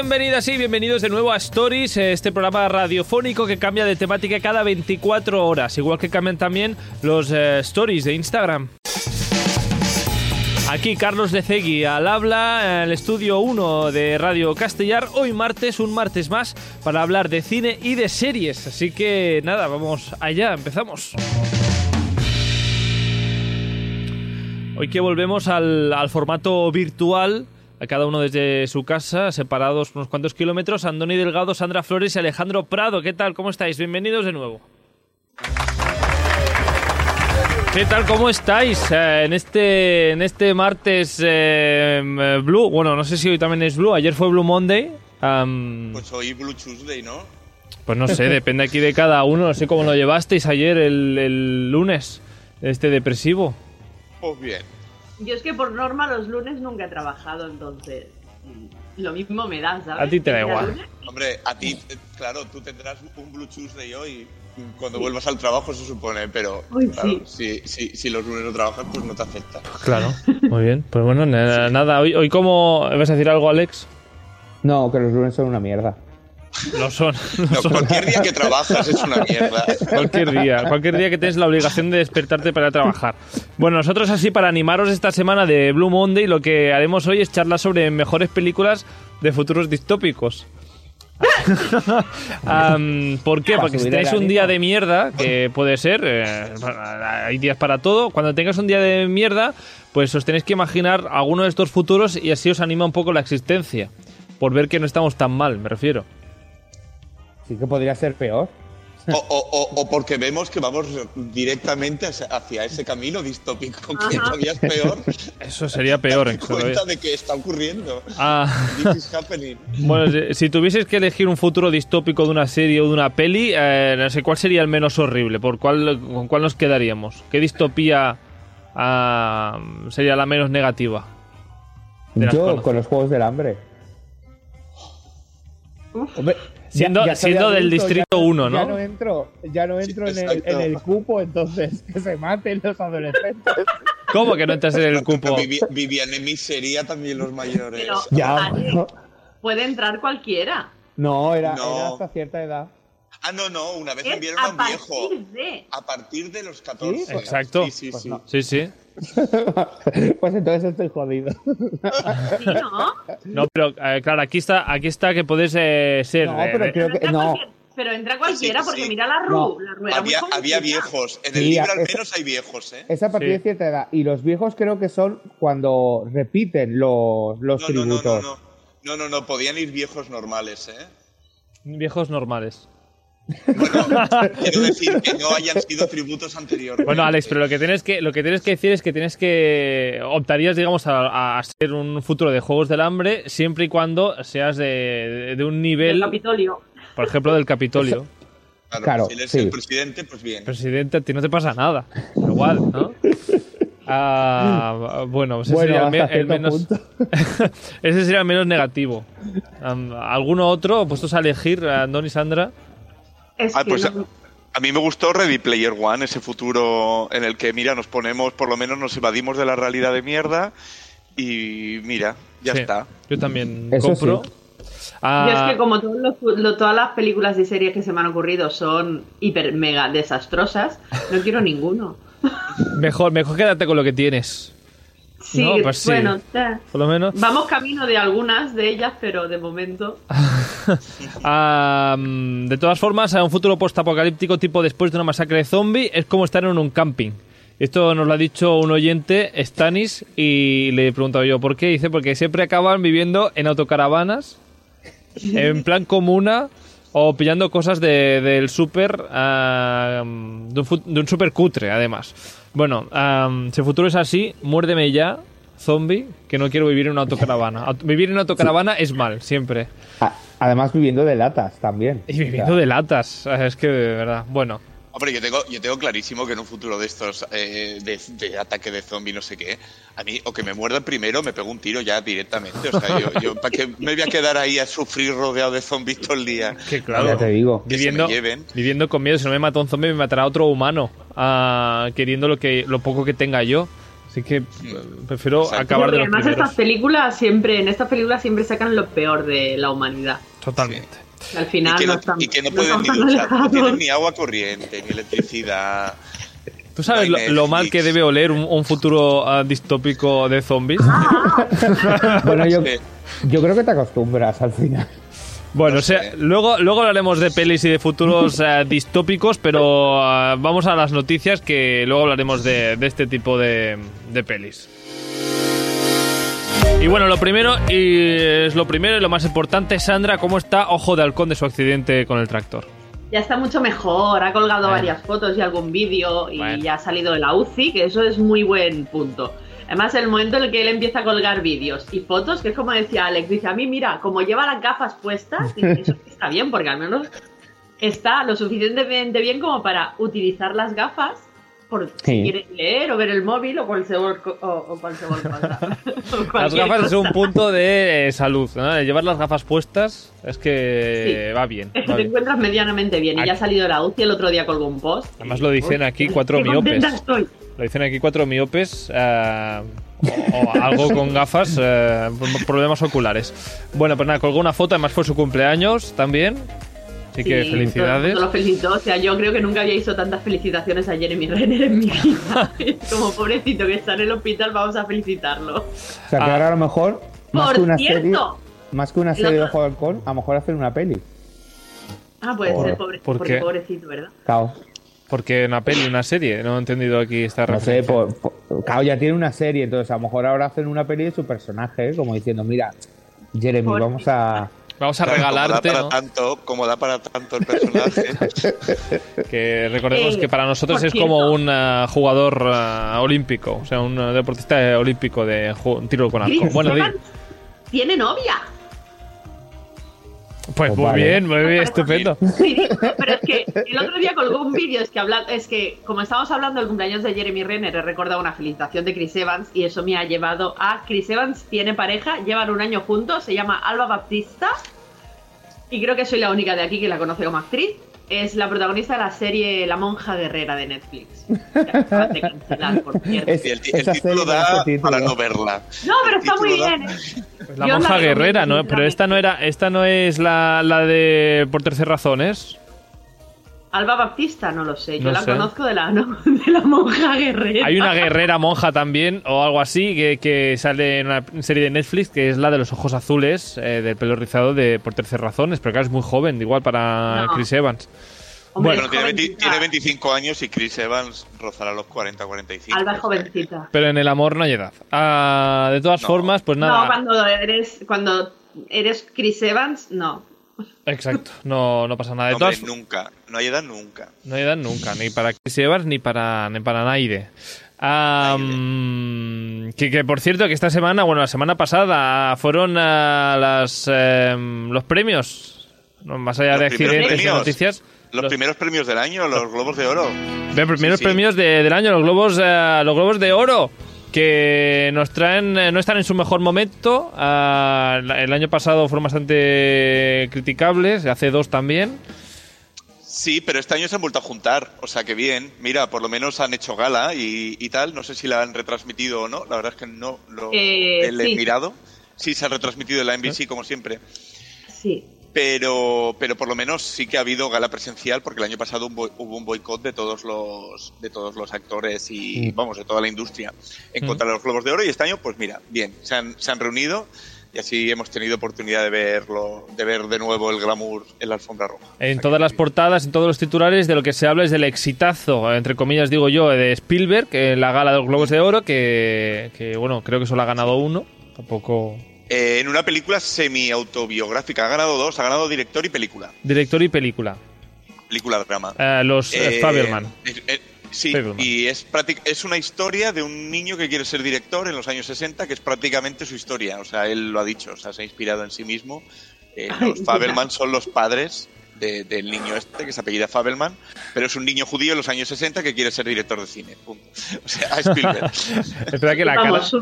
bienvenidas y bienvenidos de nuevo a Stories, este programa radiofónico que cambia de temática cada 24 horas, igual que cambian también los eh, Stories de Instagram. Aquí Carlos de Cegui al habla en el estudio 1 de Radio Castellar. Hoy martes, un martes más, para hablar de cine y de series. Así que nada, vamos allá, empezamos. Hoy que volvemos al formato virtual, a cada uno desde su casa, separados unos cuantos kilómetros, Andoni Delgado, Sandra Flores y Alejandro Prado. ¿Qué tal? ¿Cómo estáis? Bienvenidos de nuevo. ¿Qué tal? ¿Cómo estáis? Eh, en este en este martes eh, Blue, bueno, no sé si hoy también es Blue, ayer fue Blue Monday. Pues hoy Blue Tuesday, ¿no? pues no sé, depende aquí de cada uno, no sé cómo lo llevasteis ayer el, el lunes, este depresivo. Pues bien. Yo es que por norma los lunes nunca he trabajado, entonces mm, lo mismo me da, ¿sabes? A ti te da igual. lunes, Hombre, a ti, eh, claro, tú tendrás un Blue Tuesday hoy cuando vuelvas al trabajo, se supone, pero Uy, claro, sí. si, si, si los lunes no trabajas, pues no te afecta. Claro, muy bien. Pues bueno, na- nada, hoy, hoy cómo... ¿Vas a decir algo, Alex? No, que los lunes son una mierda. Lo son. lo No, son. cualquier día que trabajas es una mierda. Cualquier día, cualquier día que tienes la obligación de despertarte para trabajar. Bueno, nosotros así para animaros esta semana de Blue Monday, lo que haremos hoy es charlar sobre mejores películas de futuros distópicos. ¿Por qué? Porque si tenéis un día de mierda, que puede ser, eh, hay días para todo, cuando tengas un día de mierda, pues os tenéis que imaginar alguno de estos futuros y así os anima un poco la existencia. Por ver que no estamos tan mal, me refiero. Sí que podría ser peor. O, o- o- o porque vemos que vamos directamente hacia- ese camino distópico, que Ajá. todavía es peor. Eso sería peor. Darte eso, cuenta de que está ocurriendo. Ah. This is happening. Bueno, si- si tuvieses que elegir un futuro distópico de una serie o de una peli, eh, no sé cuál sería el menos horrible, por cuál, con cuál nos quedaríamos. ¿Qué distopía ah, sería la menos negativa? Yo con los juegos del hambre. Hombre, Siendo- siendo del distrito ya uno, ¿no? Ya no entro, ya no entro en, el, en el cupo, entonces que se maten los adolescentes. ¿Cómo que no entras en el cupo? Vivi- vivían en miseria también los mayores. Pero, Ya, no, puede entrar cualquiera. no, era, No. era hasta cierta edad. Ah, no, no, una vez enviaron a a un partir viejo. de... A partir de los 14. ¿Sí? Exacto. Sí, sí, Pues sí. no. Sí, sí. pues entonces estoy jodido. Sí, ¿no? No, pero eh, claro, aquí está, aquí está que puedes eh, ser. No, eh, pero eh, creo que entra, no. pero entra cualquiera Sí, sí. porque mira la Ru, No. la Ru Había, viejos. En el Sí, libro al menos hay viejos, ¿eh? Es a partir Sí. de cierta edad. Y los viejos creo que son cuando repiten los, los No, no, no, no, tributos. no. No, no, no, podían ir viejos normales, ¿eh? viejos normales. Quiero decir que no hayan sido tributos anteriores. Bueno, Alex, pero lo que tienes que lo que tienes que decir es que tienes que optarías, digamos, a, a ser un futuro de juegos del hambre siempre y cuando seas de, de un Del nivel, Capitolio. por ejemplo, del Capitolio. Claro, Claro, si eres sí. el presidente, pues bien. Presidente, a ti no te pasa nada. Igual, ¿no? Ah, bueno, ese, Bueno, sería el, me- el menos, ese sería el menos negativo. Am, ¿Alguno otro puestos a elegir, Andoni y Sandra? Es Ah, que pues no- a mí me gustó Ready Player One, ese futuro en el que, mira, nos ponemos, por lo menos nos evadimos de la realidad de mierda y mira, ya Sí, está. Yo también Eso compro. sí. Ah, Yo es que como todos los- lo- todas las películas y series que se me han ocurrido son hiper mega desastrosas, no quiero ninguno. mejor, mejor quédate con lo que tienes. Sí, No, pues sí. bueno, eh, Por lo menos. vamos camino de algunas de ellas, pero de momento. De todas formas, a un futuro postapocalíptico tipo después de una masacre de zombie es como estar en un camping. Esto nos lo ha dicho un oyente, Stanis, y le he preguntado yo por qué. Dice, porque siempre acaban viviendo en autocaravanas, en plan comuna, o pillando cosas de- del súper, ah, de un, de un súper cutre, además. Bueno, ah, si el futuro es así, muérdeme ya, zombie, que no quiero vivir en una autocaravana. Aut- Vivir en una autocaravana es mal, siempre. Además viviendo de latas también. Y viviendo de latas, es que de verdad. Bueno, Hombre, yo tengo, yo tengo clarísimo que en un futuro de estos, eh, de, de ataque de zombie, no sé qué, a mí, o que me muerdan primero, me pego un tiro ya directamente. O sea, yo, yo ¿para qué me voy a quedar ahí a sufrir rodeado de zombies todo el día? que claro. Ya te digo. Que Viviendo, se me lleven. viviendo con miedo, si no me mata un zombie, me matará otro humano, ah, queriendo lo que lo poco que tenga yo. Así que eh, prefiero Exacto. acabar de Porque los además primeros. estas películas siempre, en estas películas siempre sacan lo peor de la humanidad. Totalmente. Al Y final que no, no están, y que no pueden ni duchar, no tienen ni agua corriente, ni electricidad. ¿Tú sabes lo, lo mal que debe oler un, un futuro ah, distópico de zombies? Bueno, yo, yo creo que te acostumbras al final. Bueno, No o sea, sé. luego, luego hablaremos de pelis y de futuros eh, distópicos, pero ah, vamos a las noticias que luego hablaremos de, de este tipo de, de pelis. Y bueno, lo primero y es lo primero y lo más importante, Sandra, ¿cómo está Ojo de Halcón de su accidente con el tractor? Ya está mucho mejor, ha colgado Bueno. varias fotos y algún vídeo y Bueno. ya ha salido de la UCI, que eso es muy buen punto. Además, el momento en el que él empieza a colgar vídeos y fotos, que es como decía Alex, dice, a mí mira, como lleva las gafas puestas, eso está bien, porque al menos está lo suficientemente bien como para utilizar las gafas por si Sí. quiere leer o ver el móvil o cualquier, co- o, o Las gafas es un punto de eh, salud, ¿no? Llevar las gafas puestas es que Sí. va bien. Va te bien. encuentras medianamente bien y ya ha salido de la UCI, el otro día colgó un post. Además lo dicen aquí cuatro miopes. estoy. Lo dicen aquí cuatro miopes eh, o, o algo con gafas, eh, problemas oculares. Bueno, pues nada, colgó una foto, además fue su cumpleaños también. Así que Sí, felicidades. todo- todo lo felicitó. O sea, yo creo que nunca había visto tantas felicitaciones a Jeremy Renner en mi vida. Como pobrecito que está en el hospital, vamos a felicitarlo. O sea, que Ah. ahora a lo mejor, más Por que una serie, cierto. más que una serie de Ojo de Halcón, a lo mejor hacer una peli. Ah, puede Por- ser pobre, ¿por porque qué? pobrecito, ¿verdad? Claro, Porque una peli, una serie, no he entendido aquí esta no sé, referencia. por, por- claro, ya tiene una serie, entonces a lo mejor ahora hacen una peli de su personaje, ¿eh? como diciendo, mira, Jeremy, Por- vamos a... Vamos a Claro, regalarte, como da ¿no? para tanto, como da para tanto el personaje. que recordemos Eh, que para nosotros es como un eh, jugador eh, olímpico, o sea, un eh, deportista olímpico de tiro con arco. Bueno, tiene novia. Pues Pues muy vale. bien, muy bien, estupendo. Pero es que el otro día colgó un vídeo, es que habla, es que como estamos hablando del cumpleaños de Jeremy Renner, he recordado una felicitación de Chris Evans y eso me ha llevado a Chris Evans tiene pareja, llevan un año juntos, se llama Alba Baptista y creo que soy la única de aquí que la conoce como actriz. Es la protagonista de la serie La monja guerrera de Netflix. Que acaban de cancelar, por cierto. Es- el, el título da para no verla. No, pero El está muy da- bien. ¿eh? La Yo monja la recomiendo, guerrera, ¿no? Pero esta no era, esta no es la, la de por tercer razones. Alba Baptista, no lo sé. Yo No la sé. conozco de la, no, de la monja guerrera. Hay una guerrera monja también, o algo así, que, que sale en una serie de Netflix, que es la de los ojos azules, eh, del pelo rizado de por tercer razones, pero claro, es muy joven, igual para No. Chris Evans. Hombre, Bueno, tiene, 20 jovencita. tiene 25 años y Chris Evans rozará los 40, 45. Alba es jovencita. Pero en el amor no hay edad. Ah, de todas No. formas, pues No, nada. cuando eres, cuando eres Chris Evans, no. Exacto, no, no pasa nada. De No, hombre, todas nunca. No hay edad nunca. No hay edad nunca, ni para Chris Evans ni para, ni para Naide. Mm, que, que, por cierto, que esta semana, bueno, la semana pasada fueron ah, las, em, los premios, no, más allá Los de accidentes y noticias. Los, Los- primeros premios del año, los Globos de Oro. De primeros Sí, sí. premios de- del año, los globos, eh, los globos de oro, que nos traen, eh, no están en su mejor momento. La- el año pasado fueron bastante criticables, hace dos también. Sí, pero este año se han vuelto a juntar, o sea que bien. Mira, por lo menos han hecho gala y, y tal. No sé si la han retransmitido o no. La verdad es que no lo Eh, he sí. mirado. Sí, se ha retransmitido en la NBC como siempre. Sí. Pero, pero por lo menos sí que ha habido gala presencial porque el año pasado un boi- hubo un boicot de todos los de todos los actores y Mm. vamos de toda la industria en Mm. contra de los globos de oro y este año pues mira bien se han, se han reunido y así hemos tenido oportunidad de verlo de ver de nuevo el glamour en la alfombra roja. O En sea todas las portadas, en todos los titulares, de lo que se habla es del exitazo, entre comillas digo yo, de Spielberg, en la gala de los Globos de Oro, que, que, bueno, creo que solo ha ganado uno. Tampoco. Eh, en una película semi-autobiográfica. Ha ganado dos, ha ganado director y película. Director y película. Película drama. Eh, los eh, Eh, Fabelman. eh, eh, sí, y es, práctic- es una historia de un niño que quiere ser director en los años 60, que es prácticamente su historia. O sea, él lo ha dicho, o sea, se ha inspirado en sí mismo. Eh, Ay, los Fabelman son los padres de- del niño este, que se apellida Fabelman, pero es un niño judío en los años 60 que quiere ser director de cine. Punto. O sea, a Spielberg. Que la cara. Vamos.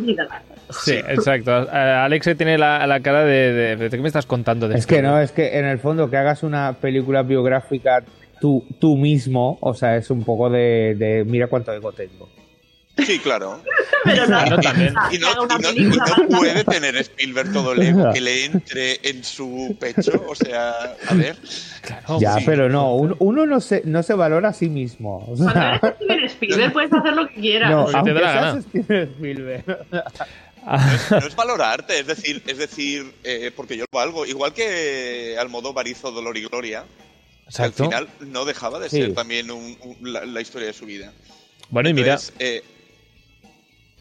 Sí, exacto. Alex tiene la, la cara de, de, de- ¿Qué me estás contando? De Es que no, es que en el fondo que hagas una película biográfica tú, tú mismo, o sea, es un poco de, de mira cuánto ego tengo. Sí, claro. Pero no, Claro, también. Y no, y y puede tener Spielberg todo el ego que le entre en su pecho. O sea, a ver. Claro. ya, sí. pero no, un- uno no se, no se valora a sí mismo. O Cuando eres Steven Spielberg puedes hacer lo que quieras. no, te aunque da la seas. Steven Spielberg. No es valorarte, es decir, es decir, eh, porque yo lo valgo. Igual que Almodóvar hizo Dolor y Gloria, Exacto. al final no dejaba de Sí. ser también un- un- la, la historia de su vida. Bueno, y mira, eh,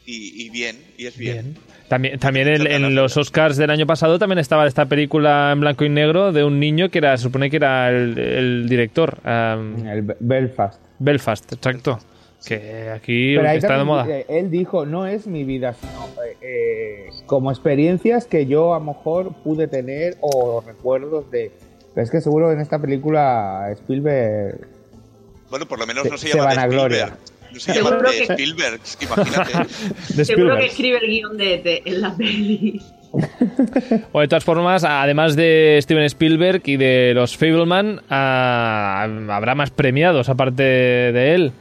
y, y bien, y es bien. Bien. También, también en, Muchas en los Oscars del año pasado también estaba esta película en blanco y negro de un niño que era, se supone que era el, el director. um, El Be- Belfast. Belfast, exacto. Que aquí Pero está de moda. eh, él dijo, no es mi vida, sino eh, eh, como experiencias que yo a lo mejor pude tener o recuerdos de... Pero es que seguro en esta película Spielberg... Bueno, por lo menos no se, se llama. Spielberg. No se Seguro llama de que- Spielberg, imagínate. De Seguro que escribe el guion de ET en la peli. O de todas formas, además de Steven Spielberg y de los Fableman, ah, habrá más premiados aparte de él.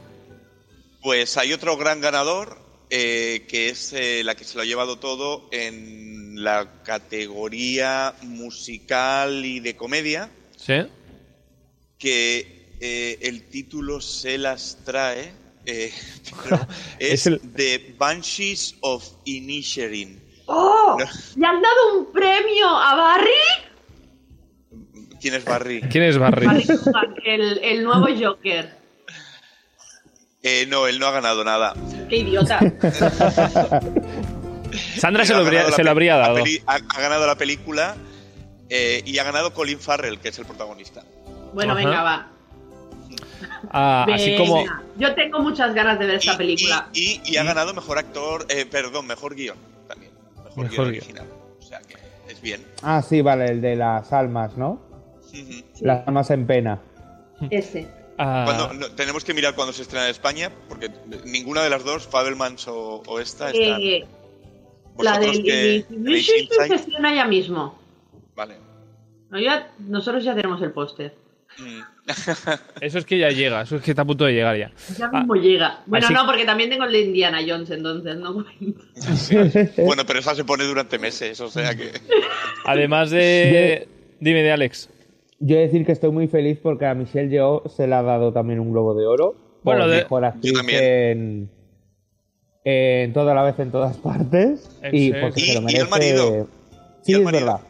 Pues hay otro gran ganador, eh, que es eh, la que se lo ha llevado todo en la categoría musical y de comedia, ¿Sí? que eh, el título se las trae, eh, pero es, Es el- The Banshees of Inisherin. ¡Oh! No. ¿Le han dado un premio a Barry? ¿Quién es Barry? ¿Quién es Barry? Barry el, el nuevo Joker. Eh, no, él no ha ganado nada. ¡Qué idiota! Sandra se Ha lo habría, se lo habría dado. ha, ha ganado la película eh, y ha ganado Colin Farrell, que es el protagonista. Bueno, Ajá. venga, va. Ah, así Venga. como... Yo tengo muchas ganas de ver esta Y- película. Y, y- y ha ganado mejor actor, eh, perdón, mejor guion también. Mejor, Mejor guion guion. original. O sea que es bien. Ah, sí, vale, el de las almas, ¿no? Las almas en pena. Ese. ah, Cuando- no, tenemos que mirar cuando se estrena en España, porque ninguna de las dos, Fabelmans o, o esta, están. Eh, la del que se estrena ya mismo. Vale. No, ya- nosotros ya tenemos el póster. Mm. Eso es que ya llega, eso es que está a punto de llegar ya. Ya mismo llega. Bueno, así- no, porque también tengo el de Indiana Jones, entonces no cuenta. bueno, pero esa se pone durante meses, o sea que. Además de... Dime de Alex. Yo he de decir que estoy muy feliz porque a Michelle Yeoh se le ha dado también un Globo de Oro. Bueno, por de- mejor actriz en, en toda la vez en todas partes. ¿En Y porque Y- se lo y merece. el marido. Sí, Y el es marido. verdad.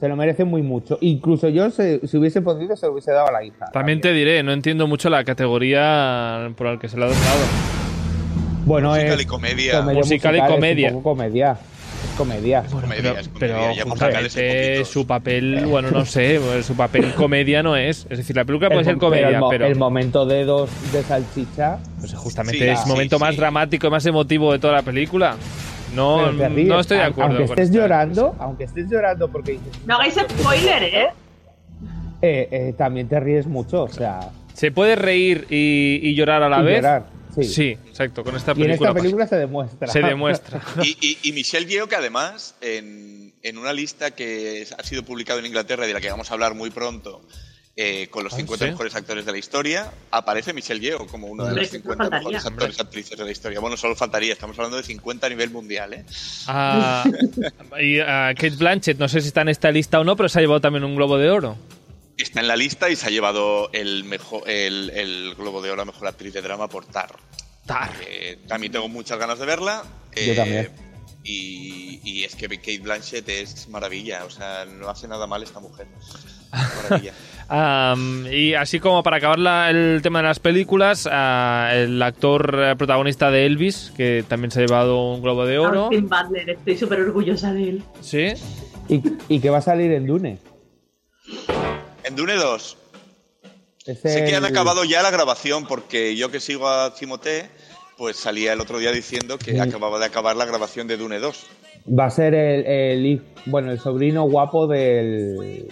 Se lo merece muy mucho. Incluso yo, se- si hubiese podido, se lo hubiese dado a la hija. También te diré, no entiendo mucho la categoría por la que se le ha dado. Bueno, Musical es y comedia. comedia Musical y musical, es comedia. un poco comedia. Es comedia. Comedia, pero, es comedia, pero justamente su papel, bueno, no sé, pues, su papel comedia no es. Es decir, la película puede El ser mo- pero comedia, el, mo- pero el momento de dos de salchicha. pues, justamente Sí, es sí, el momento más sí. dramático y más emotivo de toda la película. No, pero te ríes. no estoy de acuerdo. Aunque con estés llorando, aunque estés llorando porque dices, No hagáis spoiler, ¿eh? eh, eh, también te ríes mucho. O sea, ¿Se puede reír y, y llorar a la y vez? llorar. Sí. Sí, exacto. Con esta Y en película, esta película se demuestra. se demuestra. Y, y- y Michelle Yeoh, que además, en, en una lista que ha sido publicada en Inglaterra y de la que vamos a hablar muy pronto, eh, con los Ah, 50 ¿sí? mejores actores de la historia, aparece Michelle Yeoh como uno de los ¿qué 50 faltaría? mejores actores y actrices de la historia. Bueno, solo faltaría, estamos hablando de 50 a nivel mundial, ¿eh? Ah, y ah, Kate Blanchett, no sé si está en esta lista o no, pero se ha llevado también un Globo de Oro. Está en la lista y se ha llevado el, mejor, el, el Globo de Oro a Mejor Actriz de Drama por Tar. Tar. Eh, también tengo muchas ganas de verla. Yo eh, también. Y, y es que Kate Blanchett es maravilla, o sea, no hace nada mal esta mujer. Maravilla. Y así como para acabar la- el tema de las películas, ah, el actor eh, protagonista de Elvis, que también se ha llevado un Globo de Oro. Austin Butler, estoy súper orgullosa de él. Sí. Y, y que va a salir en Dune. En Dune 2, Es sé que han acabado ya la grabación porque yo que sigo a Timothée, pues salía el otro día diciendo que Sí. acababa de acabar la grabación de Dune 2. Va a ser el, el bueno, el sobrino guapo del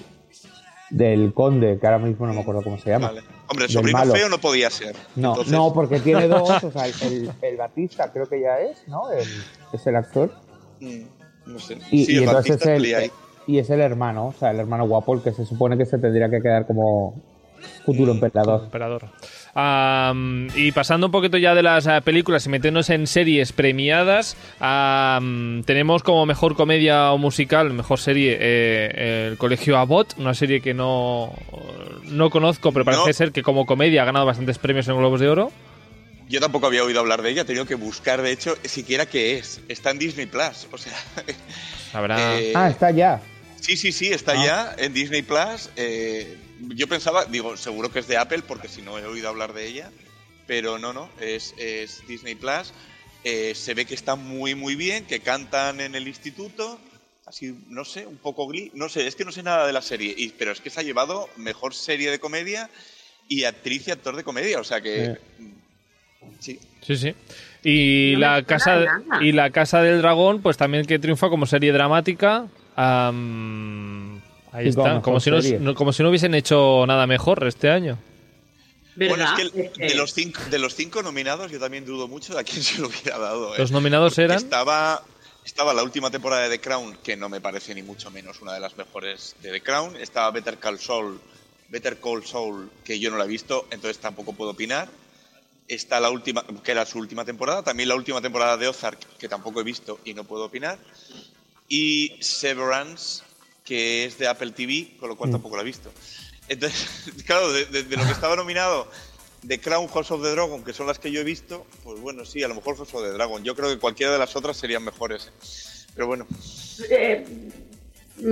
del conde, que ahora mismo no me acuerdo cómo se llama. Vale. Hombre, el Del sobrino malo. feo no podía ser. No, Entonces, no, porque tiene dos, o sea, el, el, el Batista creo que ya es, ¿no? El- es el actor. mm, no sé. Y, sí, y el entonces Batista el, salía ahí. y es el hermano, o sea, el hermano guapo, el que se supone que se tendría que quedar como futuro emperador. Emperador. Y pasando un poquito ya de las eh, películas y metiéndonos en series premiadas, tenemos como mejor comedia o musical, mejor serie, eh, El Colegio Abbott, una serie que no, no conozco, pero parece No. ser que como comedia ha ganado bastantes premios en Globos de Oro. Yo tampoco había oído hablar de ella, he tenido que buscar, de hecho, siquiera qué es. Está en Disney Plus, o sea. Habrá... eh, Ah, está ya. Sí, sí, sí, está Ah. ya en Disney Plus. Eh, yo pensaba, digo, seguro que es de Apple, porque si no he oído hablar de ella. Pero no, no, es, es Disney Plus. Eh, se ve que está muy, muy bien, que cantan en el instituto. Así, no sé, un poco glee. No sé, es que no sé nada de la serie. Y, pero es que se ha llevado mejor serie de comedia y actriz y actor de comedia. O sea que. Sí. Sí, sí. Y No la casa y la casa del dragón, pues también que triunfa como serie dramática. Am, ahí está, como si no, como si no hubiesen hecho nada mejor este año. ¿Verdad? Bueno, Es que- de, los cinco, de los cinco nominados, yo también dudo mucho de a quién se lo hubiera dado. ¿eh? Los nominados Porque eran Estaba, estaba la última temporada de The Crown, que no me parece ni mucho menos una de las mejores de The Crown. Estaba Better Call Saul, Better Call Saul, que yo no la he visto, entonces tampoco puedo opinar. Está la última, que era su última temporada. También la última temporada de Ozark, que tampoco he visto y no puedo opinar. Y Severance, que es de Apple TV, con lo cual tampoco la he visto. Entonces, claro, de, de- de lo que estaba nominado, The Crown, House of the Dragon, que son las que yo he visto, pues bueno, sí, a lo mejor House of the Dragon. Yo creo que cualquiera de las otras serían mejores. Pero bueno, Eh, mm,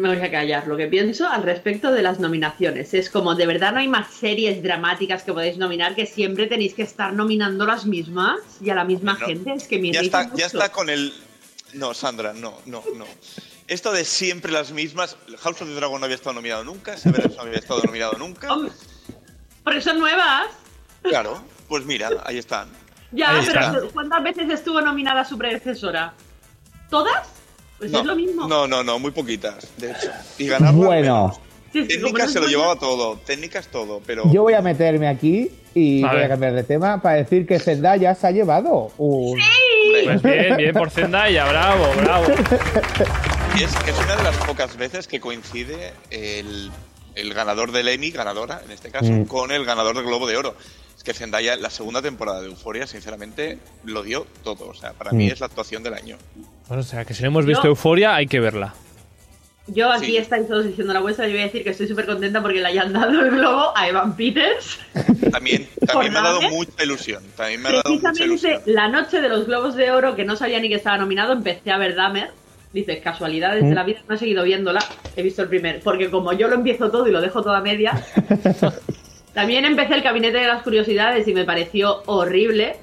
me voy a callar lo que pienso al respecto de las nominaciones. Es como, de verdad no hay más series dramáticas que podéis nominar que siempre tenéis que estar nominando las mismas y a la misma No, gente. Es que me ya está, ya mucho. está con el... No, Sandra, no, no, no. Esto de siempre las mismas, House of the Dragon no había estado nominado nunca, Severance no había estado nominado nunca. Porque son nuevas. Claro, pues mira, ahí están. Ya, Ahí pero está. ¿cuántas veces estuvo nominada su predecesora? ¿Todas? Pues no, es lo mismo. No, no, no, muy poquitas, de hecho. Y ganarlo Bueno, Sí, no Técnicas se lo llevaba todo, técnicas todo, pero yo voy a meterme aquí y A voy a cambiar de tema para decir que Zendaya se ha llevado un... Pues bien, bien por Zendaya, bravo, bravo. es, es una de las pocas veces que coincide el, el ganador del Emmy, ganadora en este caso, Mm. con el ganador del Globo de Oro. Es que Zendaya, la segunda temporada de Euforia, sinceramente, lo dio todo. O sea, para mí Mm. es la actuación del año. Bueno, o sea, que si no hemos visto Yo- Euforia, hay que verla. Yo aquí Sí. estáis todos diciendo la vuestra, yo voy a decir que estoy súper contenta porque le hayan dado el globo a Evan Peters. También, también me ha dado mucha ilusión. También me ha dado mucha Precisamente ilusión. la noche de los globos de oro, que no sabía ni que estaba nominado, empecé a ver Dahmer. Dices, casualidades de la vida, no he seguido viéndola, he visto el primer, porque como yo lo empiezo todo y lo dejo todo a media, también empecé el Gabinete de las Curiosidades y me pareció horrible.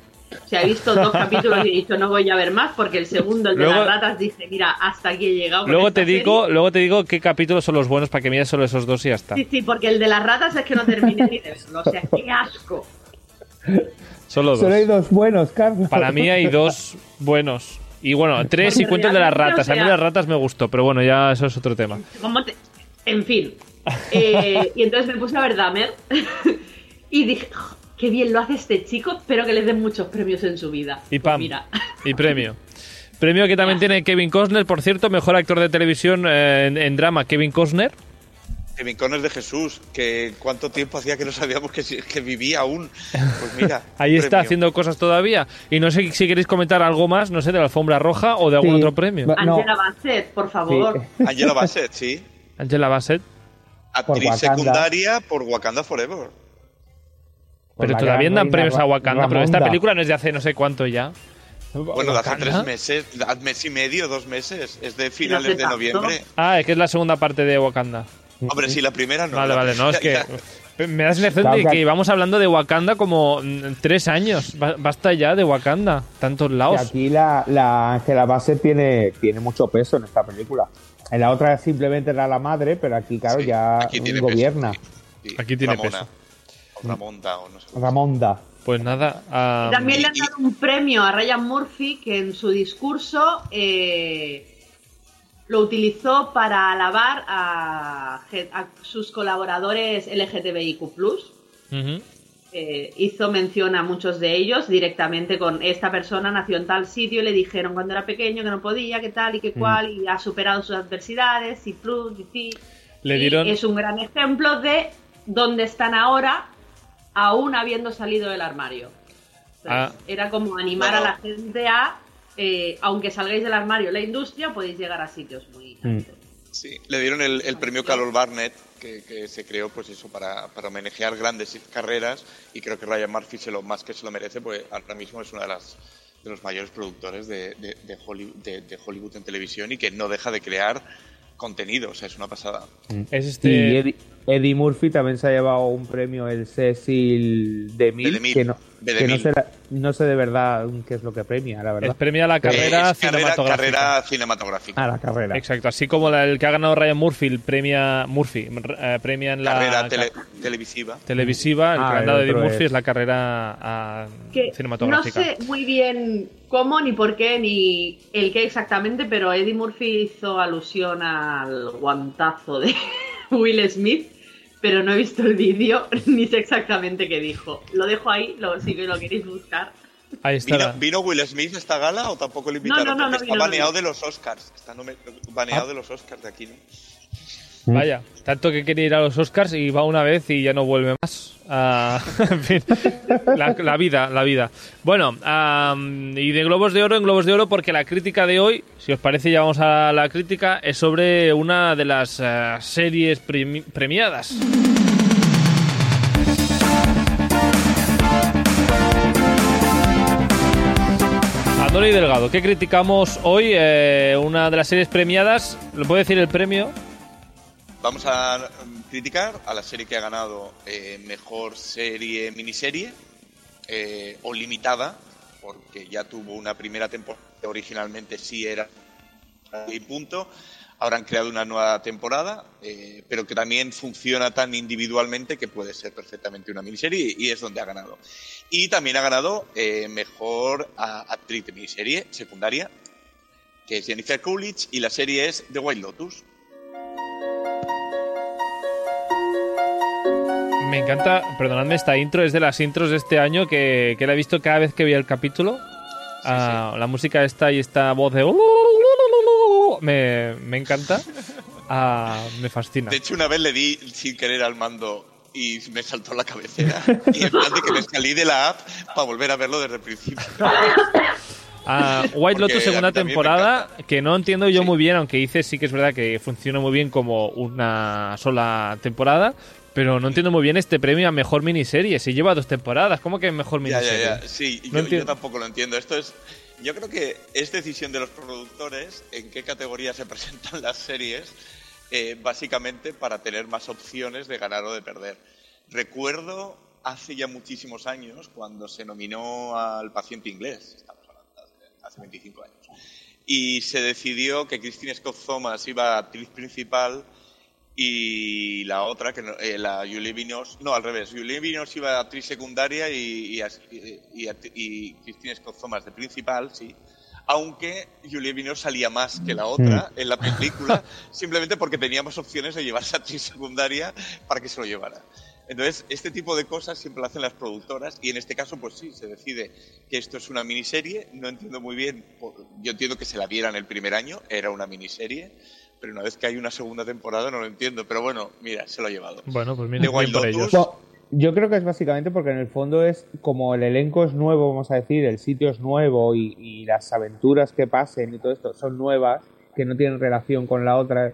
O sea, he visto dos capítulos y he dicho, no voy a ver más, porque el segundo, el de Luego- las ratas, dije, mira, hasta aquí he llegado. Luego te digo, serie". luego te digo qué capítulos son los buenos para que mires solo esos dos y ya está. Sí, sí, porque el de las ratas es que no terminé ni de verlo. O sea, qué asco. Solo Solo hay dos. dos buenos, Carlos. Para mí hay dos buenos. Y bueno, tres y cuento el de las ratas. A mí las ratas me gustó, pero bueno, ya eso es otro tema. ¿Cómo te- En fin. Eh, y entonces me puse a ver Dahmer y dije, "Jo, qué bien lo hace este chico, espero que le den muchos premios en su vida. Y Pues pam. mira, Y premio. Premio que también tiene Kevin Costner, por cierto, mejor actor de televisión eh, en, en drama, Kevin Costner. Kevin Conner de Jesús, que cuánto tiempo hacía que no sabíamos que, que vivía aún. Pues mira. Ahí está premio. haciendo cosas todavía. Y no sé si queréis comentar algo más, no sé, de la alfombra roja o de algún Sí. otro premio. No. Angela Bassett, por favor. Sí. Angela Bassett, sí. Angela Bassett. Actriz Wakanda. secundaria por Wakanda Forever. Por Pero todavía dan premios a Wakanda, pero esta película no es de hace no sé cuánto ya. Bueno, de hace tres meses, de- mes y medio, dos meses. Es de hace finales de noviembre. Ah, es que es la segunda parte de Wakanda. Hombre, sí, la primera no. Vale, vale, no, es que me das la sensación de que vamos hablando de Wakanda como mm, tres años. Ba- Basta ya de Wakanda, tantos lados. aquí la, la Angela Bassett tiene, tiene mucho peso en esta película. En la otra simplemente era la madre, pero aquí, claro, Sí, ya aquí tiene peso, gobierna. sí, sí. Aquí tiene Ramona. peso. O Ramonda, o no sé. Ramonda. Pues nada. ah, También le han y- dado un premio a Ryan Murphy que en su discurso eh, lo utilizó para alabar a, sus colaboradores LGTBIQ. ujú. eh, hizo mención a muchos de ellos directamente con esta persona nació en tal sitio y le dijeron cuando era pequeño que no podía, que tal y que cual, y ha superado sus adversidades y plus y sí. Le Y es un gran ejemplo de dónde están ahora aún habiendo salido del armario. Ah. Era como animar a la gente a, eh, aunque salgáis del armario la industria, podéis llegar a sitios muy Mm. altos. Sí, le dieron el, el premio Carol Barnett, que, que se creó pues eso para, para homenajear grandes carreras, y creo que Ryan Murphy se lo más que se lo merece, pues ahora mismo es una de las de los mayores productores de, de- de Hollywood, de- de Hollywood en televisión y que no deja de crear contenido, o sea, es una pasada. Es Y este. Eddie, Murphy también se ha llevado un premio, el Cecil de Mil, que, no, que no, sé, la- no sé de verdad qué es lo que premia, la Es verdad. premia la carrera Eh, es carrera, cinematográfica. carrera cinematográfica. Ah, la carrera. Exacto, así como la- el que ha ganado Ryan Murphy, el premia Murphy, eh, premia en la carrera ca- tele- televisiva. televisiva, el Ah, que ha ganado Eddie Murphy es- es la carrera ah, Que no cinematográfica. sé muy bien cómo, ni por qué, ni el qué exactamente, pero Eddie Murphy hizo alusión al guantazo de Will Smith, pero no he visto el vídeo ni sé exactamente qué dijo. Lo dejo ahí, lo, si lo queréis buscar. Ahí ¿Vino, está. vino Will Smith a esta gala o tampoco le invitaron? no, no, Porque no está baneado de los Oscars. Está baneado de los Oscars de aquí, ¿no? Vaya, tanto que quería ir a los Oscars y va una vez y ya no vuelve más. Ah, en fin, la, vida, la vida. Bueno, y de Globos de Oro en Globos de Oro porque la crítica de hoy, si os parece ya vamos a la crítica, es sobre una de las eh, series premi- premiadas. Andoni Delgado, ¿qué criticamos hoy? Eh, una de las series premiadas, ¿lo puede decir el premio? Vamos a criticar a la serie que ha ganado eh, mejor serie miniserie eh, o limitada, porque ya tuvo una primera temporada originalmente sí era y punto. Ahora han creado una nueva temporada, eh, pero que también funciona tan individualmente que puede ser perfectamente una miniserie y es donde ha ganado. Y también ha ganado eh, mejor actriz de miniserie secundaria, que es Jennifer Coolidge, y la serie es The White Lotus. Me encanta, perdonadme, esta intro es de las intros de este año que, que la he visto cada vez que veía el capítulo. Ah, La música está y esta voz de... Me, me encanta. Ah, me fascina. De hecho, una vez le di sin querer al mando y me saltó la cabecera. Y en plan de que me salí de la app para volver a verlo desde el principio. Ah, White Porque Lotus segunda temporada que no entiendo yo Sí. muy bien, aunque dice sí que es verdad que funciona muy bien como una sola temporada, pero no entiendo muy bien este premio a mejor miniserie. Se lleva dos temporadas, ¿cómo que mejor miniserie? ya, ya. Sí, No yo, tampoco lo entiendo. Esto es. Yo creo que es decisión de los productores en qué categoría se presentan las series, eh, básicamente para tener más opciones de ganar o de perder. Recuerdo hace ya muchísimos años cuando se nominó al paciente inglés, estamos hablando de hace 25 años, y se decidió que Christine Scott Thomas iba a actriz principal y la otra, que no- eh, la Julie Vinos, no, al revés, Julie Vinos iba a actriz secundaria y, y, y, y Scott Thomas de principal, sí. Aunque Julie Vinos salía más que la otra en la película, simplemente porque teníamos opciones de llevarse a actriz secundaria para que se lo llevara. Entonces, este tipo de cosas siempre lo hacen las productoras y en este caso, pues sí, se decide que esto es una miniserie. No entiendo muy bien, yo entiendo que se la vieran el primer año, era una miniserie, pero una vez que hay una segunda temporada no lo entiendo. Pero bueno, mira, se lo ha llevado. Bueno, pues mira, Wild por ellos. Bueno, yo creo que es básicamente porque en el fondo es como el elenco es nuevo, vamos a decir, el sitio es nuevo y, y las aventuras que pasen y todo esto son nuevas, que no tienen relación con la otra.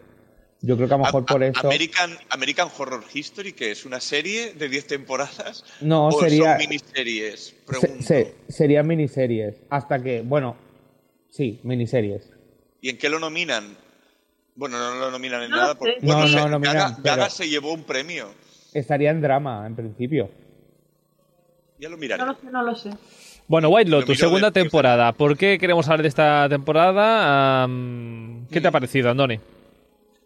Yo creo que a lo mejor A- por eso. American, American Horror History, que es una serie de 10 temporadas. No, o sería- son miniseries. Se- serían miniseries. Hasta que, bueno, sí, miniseries. ¿Y en qué lo nominan? Bueno, no lo nominan en No nada. porque- No, bueno, no se- nominan, Gaga, se llevó un premio. Estaría en drama, en principio. Ya lo miraré. No lo sé, no lo sé. Bueno, White Lo Lotus, segunda de- temporada. ¿Por qué queremos hablar de esta temporada? ¿Qué te ha parecido, Andoni?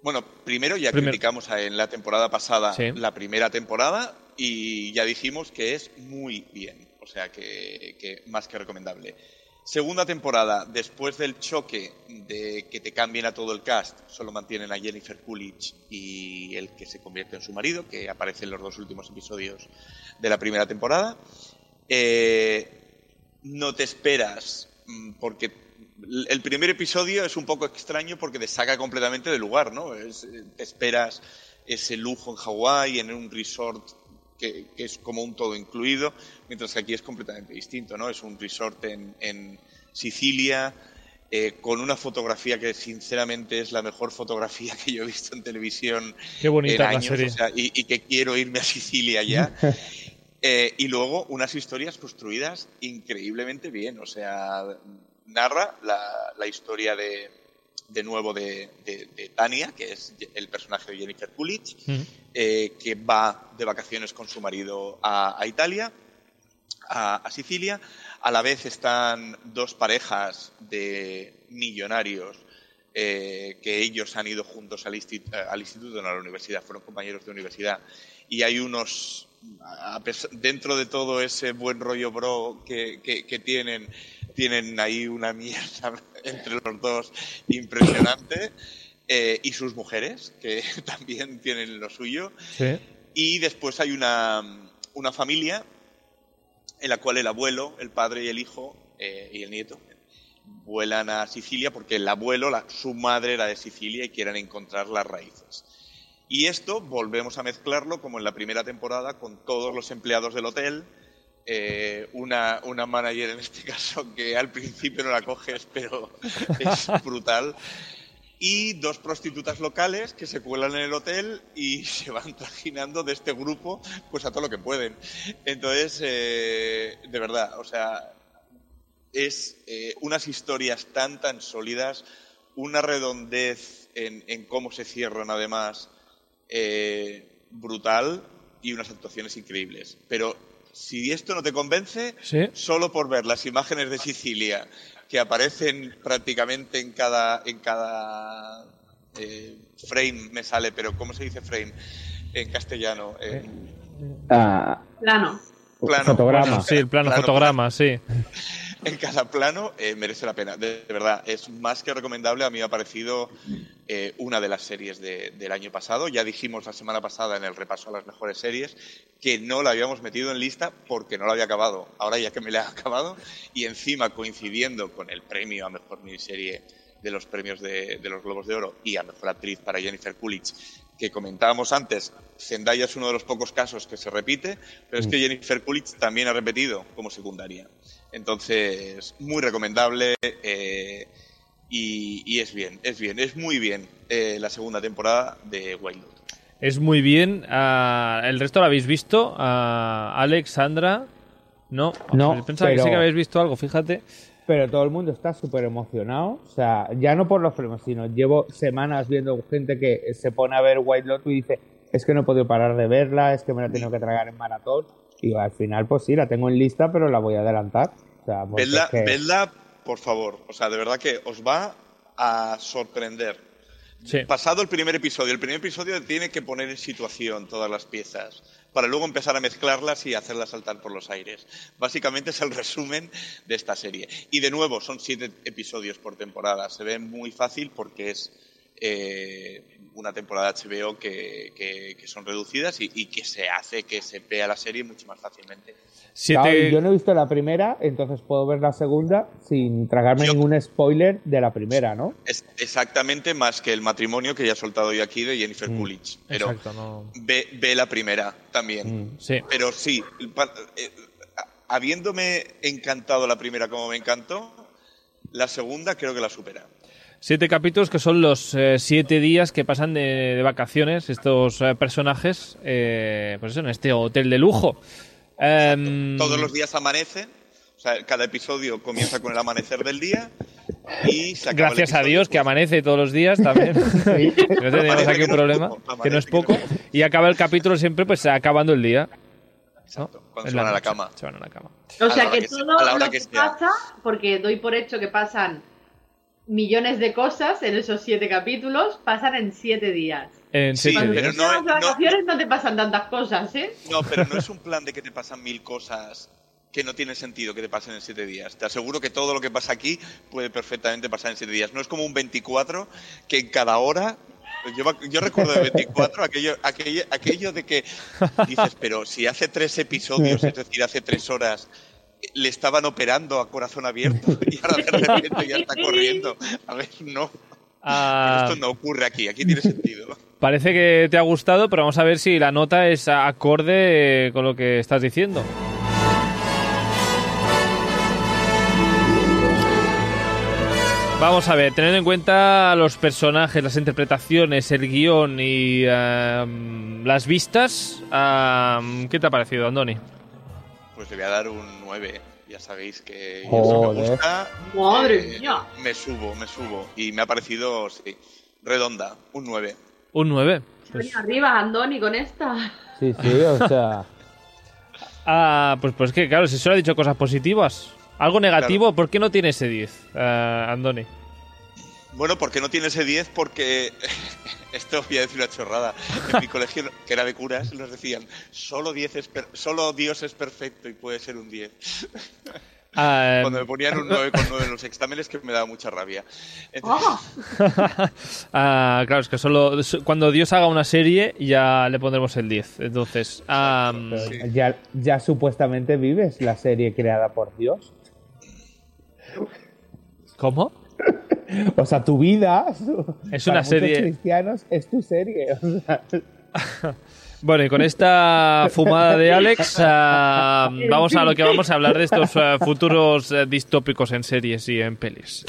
Bueno, primero ya Primero. criticamos en la temporada pasada Sí. la primera temporada y ya dijimos que es muy bien, o sea que, que más que recomendable. Segunda temporada, después del choque de que te cambien a todo el cast, solo mantienen a Jennifer Coolidge y el que se convierte en su marido, que aparece en los dos últimos episodios de la primera temporada. Eh, no te esperas, mm, porque el primer episodio es un poco extraño porque te saca completamente del lugar, ¿no? Eh, te esperas ese lujo en Hawái, en un resort que, es como un todo incluido, mientras que aquí es completamente distinto, ¿no? Es un resort en, en Sicilia, eh, con una fotografía que sinceramente es la mejor fotografía que yo he visto en televisión Qué bonita en años, la serie. o sea, y, y, que quiero irme a Sicilia ya. eh, y luego unas historias construidas increíblemente bien, o sea, narra la, la historia de, de nuevo de, de, de, Tania, que es el personaje de Jennifer Coolidge, mm. eh, que va de vacaciones con su marido a, a Italia, a, a, Sicilia. A la vez están dos parejas de millonarios eh, que ellos han ido juntos al, instituto, al instituto, no a la universidad, fueron compañeros de universidad. Y hay unos, pesar, dentro de todo ese buen rollo bro que, que, que tienen, tienen ahí una mierda entre los dos impresionante. Eh, y sus mujeres, que también tienen lo suyo. Sí. Y después hay una, una, familia en la cual el abuelo, el padre y el hijo eh, y el nieto vuelan a Sicilia porque el abuelo, la, su madre era de Sicilia y quieren encontrar las raíces. Y esto volvemos a mezclarlo como en la primera temporada con todos los empleados del hotel, eh, una, una, manager en este caso que al principio no la coges, pero es brutal. Y dos prostitutas locales que se cuelan en el hotel y se van trajinando de este grupo pues a todo lo que pueden. Entonces, eh, de verdad, o sea, es eh, unas historias tan, tan sólidas, una redondez en, en cómo se cierran además brutal y unas actuaciones increíbles. Pero si esto no te convence, ¿Sí? solo por ver las imágenes de Sicilia que aparecen prácticamente en cada, en cada eh, frame, me sale, pero ¿cómo se dice frame en castellano? En... Ah, Plano. Plano. Fotograma. Bueno, sí, el plano, Plano, fotograma, sí. En cada plano eh, merece la pena. De, verdad, es más que recomendable. A mí me ha parecido eh, una de las series de, del año pasado. Ya dijimos la semana pasada en el repaso a las mejores series que no la habíamos metido en lista porque no la había acabado. Ahora ya que me la he acabado y encima coincidiendo con el premio a mejor miniserie de los premios de, de los Globos de Oro y a mejor actriz para Jennifer Coolidge, que comentábamos antes, Zendaya es uno de los pocos casos que se repite, pero es que Jennifer Coolidge también ha repetido como secundaria. Entonces, muy recomendable eh, y, y, es bien, es bien, es muy bien eh, la segunda temporada de Wild. Es muy bien. Uh, ¿El resto lo habéis visto? Uh, Alex, Sandra. No, no pensaba pero... que sí que habéis visto algo, fíjate. Pero todo el mundo está súper emocionado. O sea, ya no por los premios, sino llevo semanas viendo gente que se pone a ver White Lotus y dice: Es que no he podido parar de verla, es que me la he tenido que tragar en maratón. Y al final, pues sí, la tengo en lista, pero la voy a adelantar. O sea, vedla, es que... vedla, por favor. O sea, de verdad que os va a sorprender. Sí. Pasado el primer episodio, el primer episodio tiene que poner en situación todas las piezas para luego empezar a mezclarlas y hacerlas saltar por los aires. Básicamente es el resumen de esta serie. Y de nuevo, son siete episodios por temporada. Se ve muy fácil porque es eh, una temporada HBO que, que, que son reducidas y, y, que se hace que se vea la serie mucho más fácilmente. Siete... Claro, yo no he visto la primera, entonces puedo ver la segunda sin tragarme Yo- ningún spoiler de la primera, ¿no? Es exactamente más que el matrimonio que ya he soltado yo aquí de Jennifer Mm. Coolidge. Pero Exacto, no. ve, ve la primera también. Mm. Sí. Pero sí, pa- eh, habiéndome encantado la primera como me encantó, la segunda creo que la supera. Siete capítulos que son los eh, siete días que pasan de, de vacaciones estos eh, personajes, eh, pues eso, en este hotel de lujo. Em, Todos los días amanecen, o sea, cada episodio comienza con el amanecer del día y se acaba el Gracias a Dios que amanece todos los días también. no tenemos aquí que un no es problema, poco, que no es amanece que no poco. es poco. Y acaba el capítulo siempre pues acabando el día. ¿no? Exacto, cuando se van a la cama. Se van a la cama. O sea que que sea, todo a la hora lo que que, sea. pasa, porque doy por hecho que pasan millones de cosas en esos siete capítulos, pasan en siete días. En Sí, siete pero días. no no- vacaciones no, te pasan tantas cosas, ¿eh? No, pero no es un plan de que te pasan mil cosas que no tiene sentido que te pasen en siete días. Te aseguro que todo lo que pasa aquí puede perfectamente pasar en siete días. No es como un 24 que en cada hora... Yo, yo recuerdo de 24 aquello, aquello, aquello de que dices, pero si hace tres episodios, es decir, hace tres horas, le estaban operando a corazón abierto y ahora de repente ya está corriendo. A ver, no. Ah, Esto no ocurre aquí, aquí tiene sentido. parece que te ha gustado, pero vamos a ver si la nota es acorde con lo que estás diciendo. Vamos a ver, teniendo en cuenta los personajes, las interpretaciones, el guion y em, las vistas, ¿qué te ha parecido, Andoni? Pues le voy a dar un 9. Ya sabéis que Joder. me gusta. Madre eh, mía. Me subo, me subo. Y me ha parecido, sí, redonda, un 9. Un 9. Venga, arriba, Andoni, con esta. Sí, sí, o sea. Ah, pues, pues que, claro, si solo ha dicho cosas positivas. Algo negativo, ¿por qué no tiene ese 10, eh, Andoni? Bueno, porque no tiene ese 10? Porque, esto voy a decir una chorrada, en mi colegio, que era de curas, nos decían, solo, 10 es per- solo Dios es perfecto y puede ser un 10. Ah, Cuando me ponían un 9,9 en los exámenes, que me daba mucha rabia. Entonces, ¡Ah! ah, claro, es que solo cuando Dios haga una serie ya le pondremos el 10. Entonces, ya, ya supuestamente vives la serie creada por Dios. ¿cómo? O sea, tu vida. Es para una serie- muchos cristianos es tu serie. o sea, Bueno, y con esta fumada de Alex, ah, vamos a lo que vamos a hablar de estos ah, futuros eh, distópicos en series y en pelis.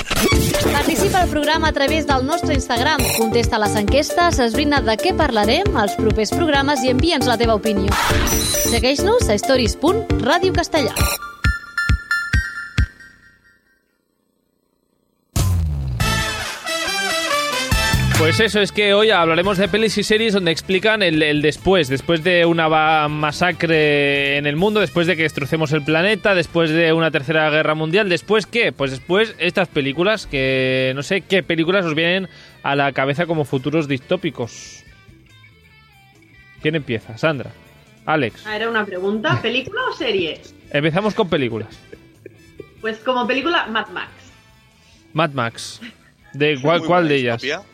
Participa al programa a través del nostre Instagram. Contesta les enquestes, esbrina de què parlarem als propers programes i envia'ns la teva opinió. Segueix-nos a stories.radiocastellà. Pues eso, es que hoy hablaremos de pelis y series donde explican el, el después, después de una masacre en el mundo, después de que destrocemos el planeta, después de una tercera guerra mundial, después qué? Pues después estas películas que no sé qué películas os vienen a la cabeza como futuros distópicos. ¿Quién empieza? Sandra. Alex. Ah, Era una pregunta, ¿película o serie? Empezamos con películas. Pues como película, Mad Max. Mad Max. ¿De cuál, cuál de ellas? distopía.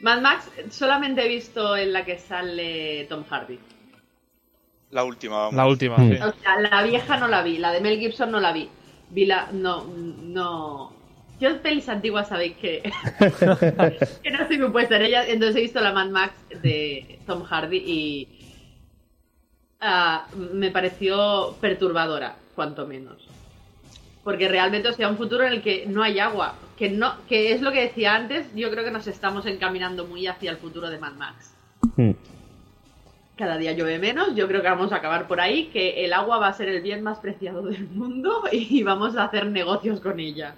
Mad Max solamente he visto en la que sale Tom Hardy. La última, vamos. La última, Mm. sí. O sea, la vieja no la vi, la de Mel Gibson no la vi. Vi la. No, no. Yo en pelis antiguas sabéis que. que no soy muy puesta en ellas. Entonces he visto la Mad Max de Tom Hardy y. ah, me pareció perturbadora, cuanto menos. Porque realmente, o sea, un futuro en el que no hay agua. Que no, que es lo que decía antes, yo creo que nos estamos encaminando muy hacia el futuro de Mad Max hmm. cada día llueve menos, yo creo que vamos a acabar por ahí, que el agua va a ser el bien más preciado del mundo y vamos a hacer negocios con ella.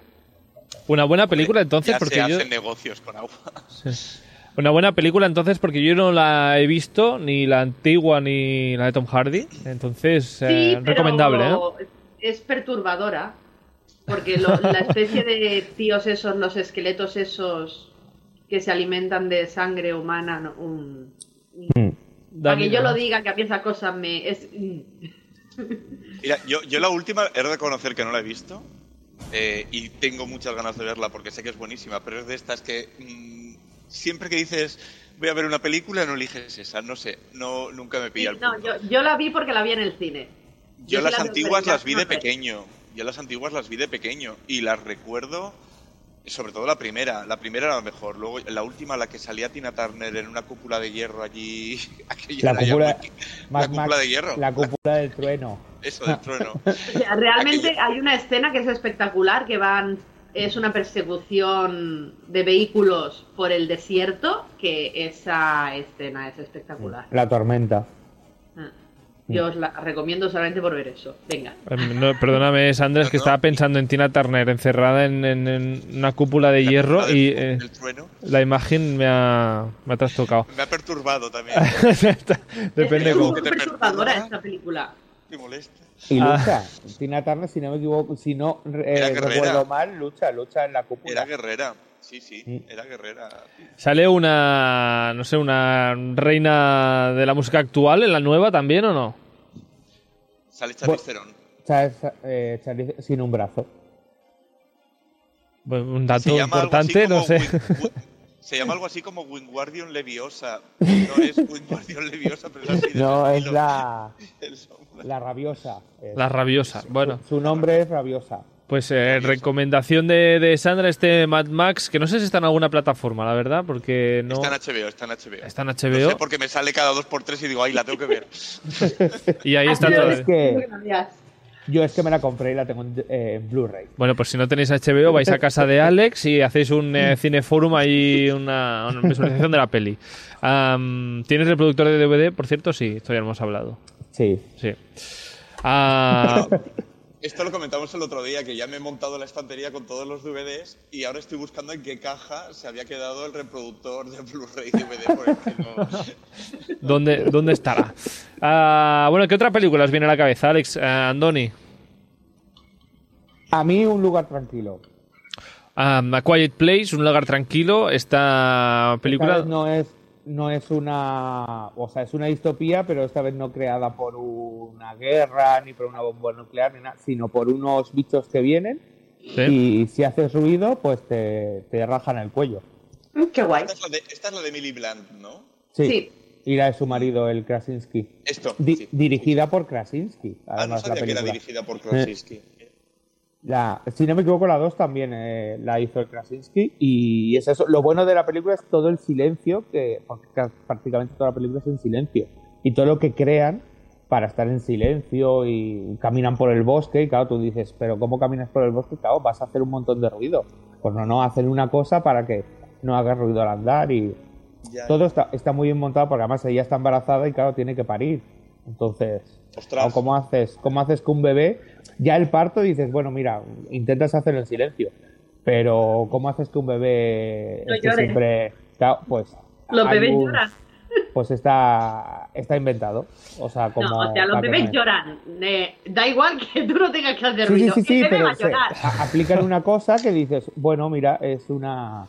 Una buena película entonces ya porque se yo... hacen negocios con agua. Una buena película entonces porque yo no la he visto, ni la antigua ni la de Tom Hardy. Entonces, eh, pero recomendable, ¿eh? Es perturbadora, porque lo- la especie de tíos esos, los esqueletos esos que se alimentan de sangre humana, no, un- Hmm. para que yo ¿no? lo diga, que a mí esa cosa me... Es, mm. Mira, yo, yo la última he de reconocer que no la he visto. eh, y tengo muchas ganas de verla porque sé que es buenísima, pero es de estas que mm, siempre que dices voy a ver una película no eliges esa, no sé, no nunca me pilla el no, punto. yo, yo la vi porque la vi en el cine. Yo las la antiguas las vi no de sé. pequeño. Yo las antiguas las vi de pequeño y las recuerdo, sobre todo la primera. La primera era la mejor. Luego la última, la que salía Tina Turner en una cúpula de hierro allí. La cúpula, muy- Mad la cúpula Max, de hierro. La cúpula del trueno. Eso del trueno. O sea, realmente hay una escena que es espectacular, que van es una persecución de vehículos por el desierto, que esa escena es espectacular. La tormenta. Ah. Yo os la recomiendo solamente por ver eso. Venga. Em, no, perdóname, Sandra, es que no. estaba pensando en Tina Turner encerrada en, en- en una cúpula de La hierro cúpula y del- eh, del trueno. la imagen me ha, me ha trastocado. Me ha perturbado también. Depende es cómo. muy te perturbadora perturba. esta película. Me molesta. Y Ah. lucha. Tina Turner, si no me equivoco, si no eh, recuerdo mal, lucha, lucha en la cúpula. Era guerrera. Sí, sí, era guerrera. ¿Sale una, no sé, una reina de la música actual en la nueva también o no? Sale Charlize Theron. Eh, Charlize sin un brazo. Un dato importante, no sé. Win- se llama algo así como Wingardium Leviosa. No es Wingardium Leviosa, pero es así. de No, es la, la rabiosa. es. La rabiosa. Bueno, Su nombre es rabiosa. Pues eh, recomendación de, de Sandra, este Mad Max, que no sé si está en alguna plataforma, la verdad, porque no... Está en HBO, está en HBO. Está en No HBO sé porque me sale cada dos por tres y digo, ay, la tengo que ver. y ahí está todo. Es que- habías- Yo es que me la compré y la tengo en, eh, en Blu-ray. Bueno, pues si no tenéis HBO, vais a casa de Alex y hacéis un eh, cineforum ahí, una, una visualización de la peli. Am, ¿Tienes reproductor de DVD, por cierto? Sí, esto ya lo hemos hablado. Sí. Sí. Ah, Esto lo comentamos el otro día, que ya me he montado la estantería con todos los DVDs y ahora estoy buscando en qué caja se había quedado el reproductor de Blu-ray DVD. Porque no... ¿dónde, ¿Dónde estará? Ah, bueno, ¿qué otra película os viene a la cabeza, Alex? Ah, Andoni. A mí un lugar tranquilo. Um, A Quiet Place, un lugar tranquilo. Esta película. no es no es una o sea es una distopía pero esta vez no creada por una guerra ni por una bomba nuclear ni nada sino por unos bichos que vienen Sí. y si haces ruido pues te, te rajan el cuello Mm, Qué guay. Esta es, la de, esta es la de Emily Blunt, ¿no? sí, Sí. y la de su marido el Krasinski Esto. Di- sí. dirigida por Krasinski Ah, no además la sabía que era película dirigida por Krasinski. La, si no me equivoco, la 2 también eh, la hizo el Krasinski. Y es eso. Lo bueno de la película es todo el silencio, que porque ca- prácticamente toda la película es en silencio. Y todo lo que crean para estar en silencio y caminan por el bosque. Y claro, tú dices, pero ¿cómo caminas por el bosque? Claro, vas a hacer un montón de ruido. Pues no, no, hacen una cosa para que no haga ruido al andar. Y Ya. todo está, está muy bien montado porque además ella está embarazada y claro, tiene que parir. Entonces, Ostras. ¿cómo haces, ¿cómo haces que un bebé, ya el parto dices, bueno, mira, intentas hacerlo en silencio, pero ¿cómo haces que un bebé No siempre... Claro, pues... Los bebés un- lloran. Pues está, está inventado. O sea, como... no, o sea, los bebés lloran. Eh, da igual que tú no tengas que hacer Sí, sí, ruido. sí, sí, pero a- aplican una cosa que dices, bueno, mira, es una...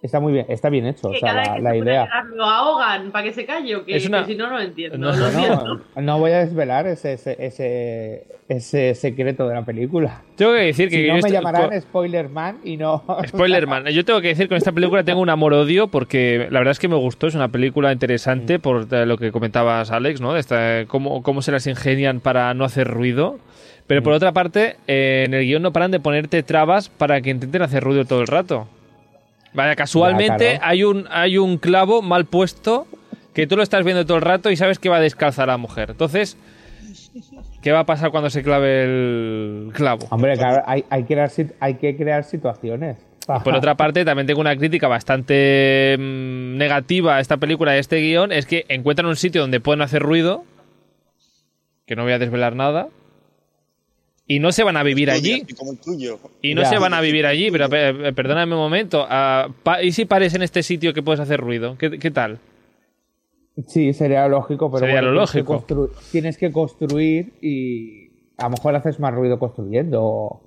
Está muy bien, está bien hecho, o Que sea, cada la, vez que la se pone a idea. lo ahogan para que se calle o que, Es una- que si no, no entiendo. No, lo no. No, no voy a desvelar ese, ese, ese, ese secreto de la película. Tengo que decir que. Si no, me estoy- llamarán co- Spoiler Man y no. Spoiler man. Yo tengo que decir que con esta película tengo un amor-odio porque la verdad es que me gustó. Es una película interesante por eh, lo que comentabas, Alex, ¿no? De esta- cómo, cómo se las ingenian para no hacer ruido. Pero por otra parte, eh, en el guion no paran de ponerte trabas para que intenten hacer ruido todo el rato. Vaya, casualmente claro. hay, un, hay un clavo mal puesto que tú lo estás viendo todo el rato y sabes que va a descalzar a la mujer. Entonces, ¿qué va a pasar cuando se clave el clavo? Hombre, claro, hay, hay, que crear, hay que crear situaciones. Por otra parte, también tengo una crítica bastante mm, negativa a esta película y a este guion, es que encuentran un sitio donde pueden hacer ruido, que no voy a desvelar nada, y no se van a vivir allí. Así como el tuyo. Y no Ya. se van a vivir allí, pero pe- perdóname un momento. ah, ¿Y si pares en este sitio que puedes hacer ruido? ¿Qué, qué tal? Sí, sería lógico, pero Sería bueno, lo tienes que lógico. Tienes que construir y a lo mejor haces más ruido construyendo.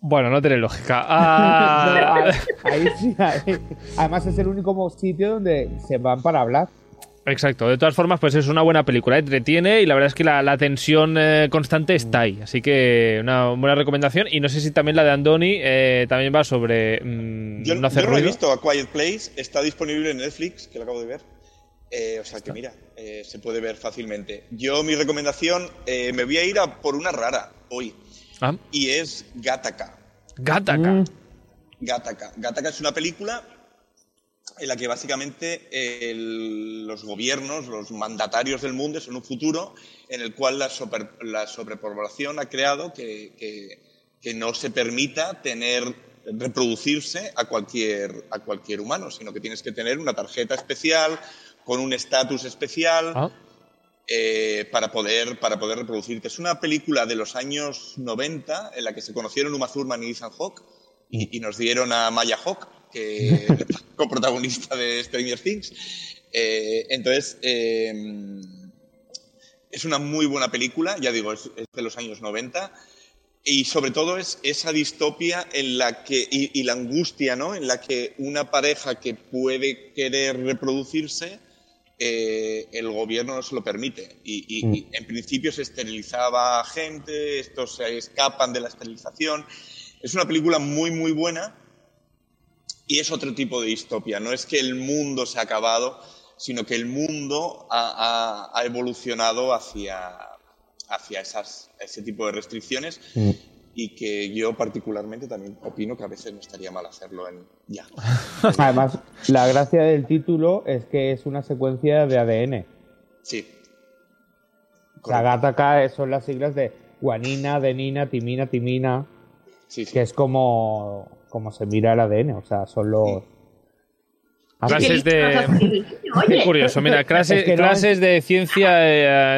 Bueno, no tiene lógica. Ah, ahí, ahí sí, ahí. Además es el único sitio donde se van para hablar. Exacto, de todas formas, pues es una buena película, ¿eh? entretiene y la verdad es que la, la tensión eh, constante está ahí. Así que una buena recomendación. Y no sé si también la de Andoni eh, también va sobre mm, Yo, no hacer yo no he visto a Quiet Place, está disponible en Netflix, que lo acabo de ver. Eh, o sea que mira, eh, se puede ver fácilmente. Yo mi recomendación, eh, me voy a ir a por una rara hoy, Ah, y es Gattaca. Gattaca. Mm. Gattaca. Gattaca es una película en la que básicamente eh, el- los gobiernos, los mandatarios del mundo es en un futuro en el cual la, super- la sobrepoblación ha creado que, que- que no se permita tener reproducirse a cualquier, a cualquier humano, sino que tienes que tener una tarjeta especial con un estatus especial Ah, eh, para, poder, para poder reproducirte. Es una película de los años 90 en la que se conocieron Uma Thurman y Ethan Hawke y, y nos dieron a Maya Hawke, que coprotagonista de Stranger Things. Eh, entonces, eh, es una muy buena película, ya digo, es, es de los años 90. Y sobre todo es esa distopia en la que, y, y la angustia, ¿no? En la que una pareja que puede querer reproducirse, eh, el gobierno no se lo permite. Y, y- y en principio se esterilizaba a gente, estos se escapan de la esterilización. Es una película muy, muy buena y es otro tipo de distopia. No es que el mundo se ha acabado, sino que el mundo ha, ha- ha evolucionado hacia, hacia esas, ese tipo de restricciones. y que yo particularmente también opino que a veces no estaría mal hacerlo en ya. Además, la gracia del título es que es una secuencia de ADN. Sí. Gattaca son las siglas de guanina, adenina, timina, timina, Sí, sí. que es como, como se mira el ADN. O sea, son los... Así. Clases ¿Qué de- Qué curioso, mira, clase- Es que no clases de ciencia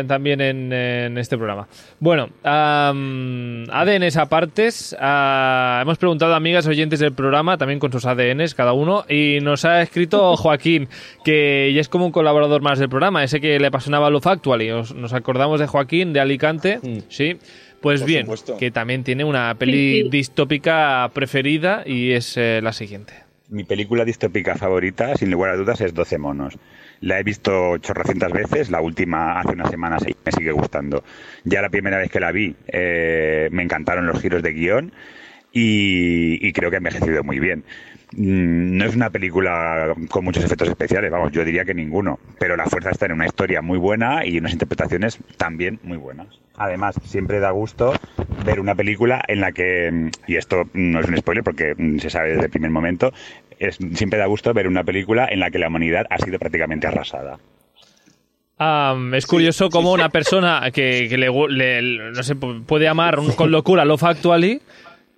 eh, también en, en este programa. Bueno, am, ADNs apartes. ah, hemos preguntado a amigas oyentes del programa, también con sus ADNs cada uno, y nos ha escrito Joaquín, que ya es como un colaborador más del programa, ese que le apasionaba lo Factually. Os- Nos acordamos de Joaquín, de Alicante, Mm. sí. Pues Por bien, supuesto. que también tiene una peli Sí, sí. distópica preferida y es eh, la siguiente. Mi película distópica favorita, sin lugar a dudas, es 12 monos. La he visto chorrocientas veces, la última hace unas semanas y me sigue gustando. Ya la primera vez que la vi eh, me encantaron los giros de guion y, y creo que ha envejecido muy bien. Mm, No es una película con muchos efectos especiales, vamos, yo diría que ninguno, pero la fuerza está en una historia muy buena y unas interpretaciones también muy buenas. Además, siempre da gusto ver una película en la que, mm, y esto no es un spoiler porque mm, se sabe desde el primer momento, es, siempre da gusto ver una película en la que la humanidad ha sido prácticamente arrasada. Es curioso cómo una persona que, que le, no sé, pu- puede amar un- con locura Love Actually,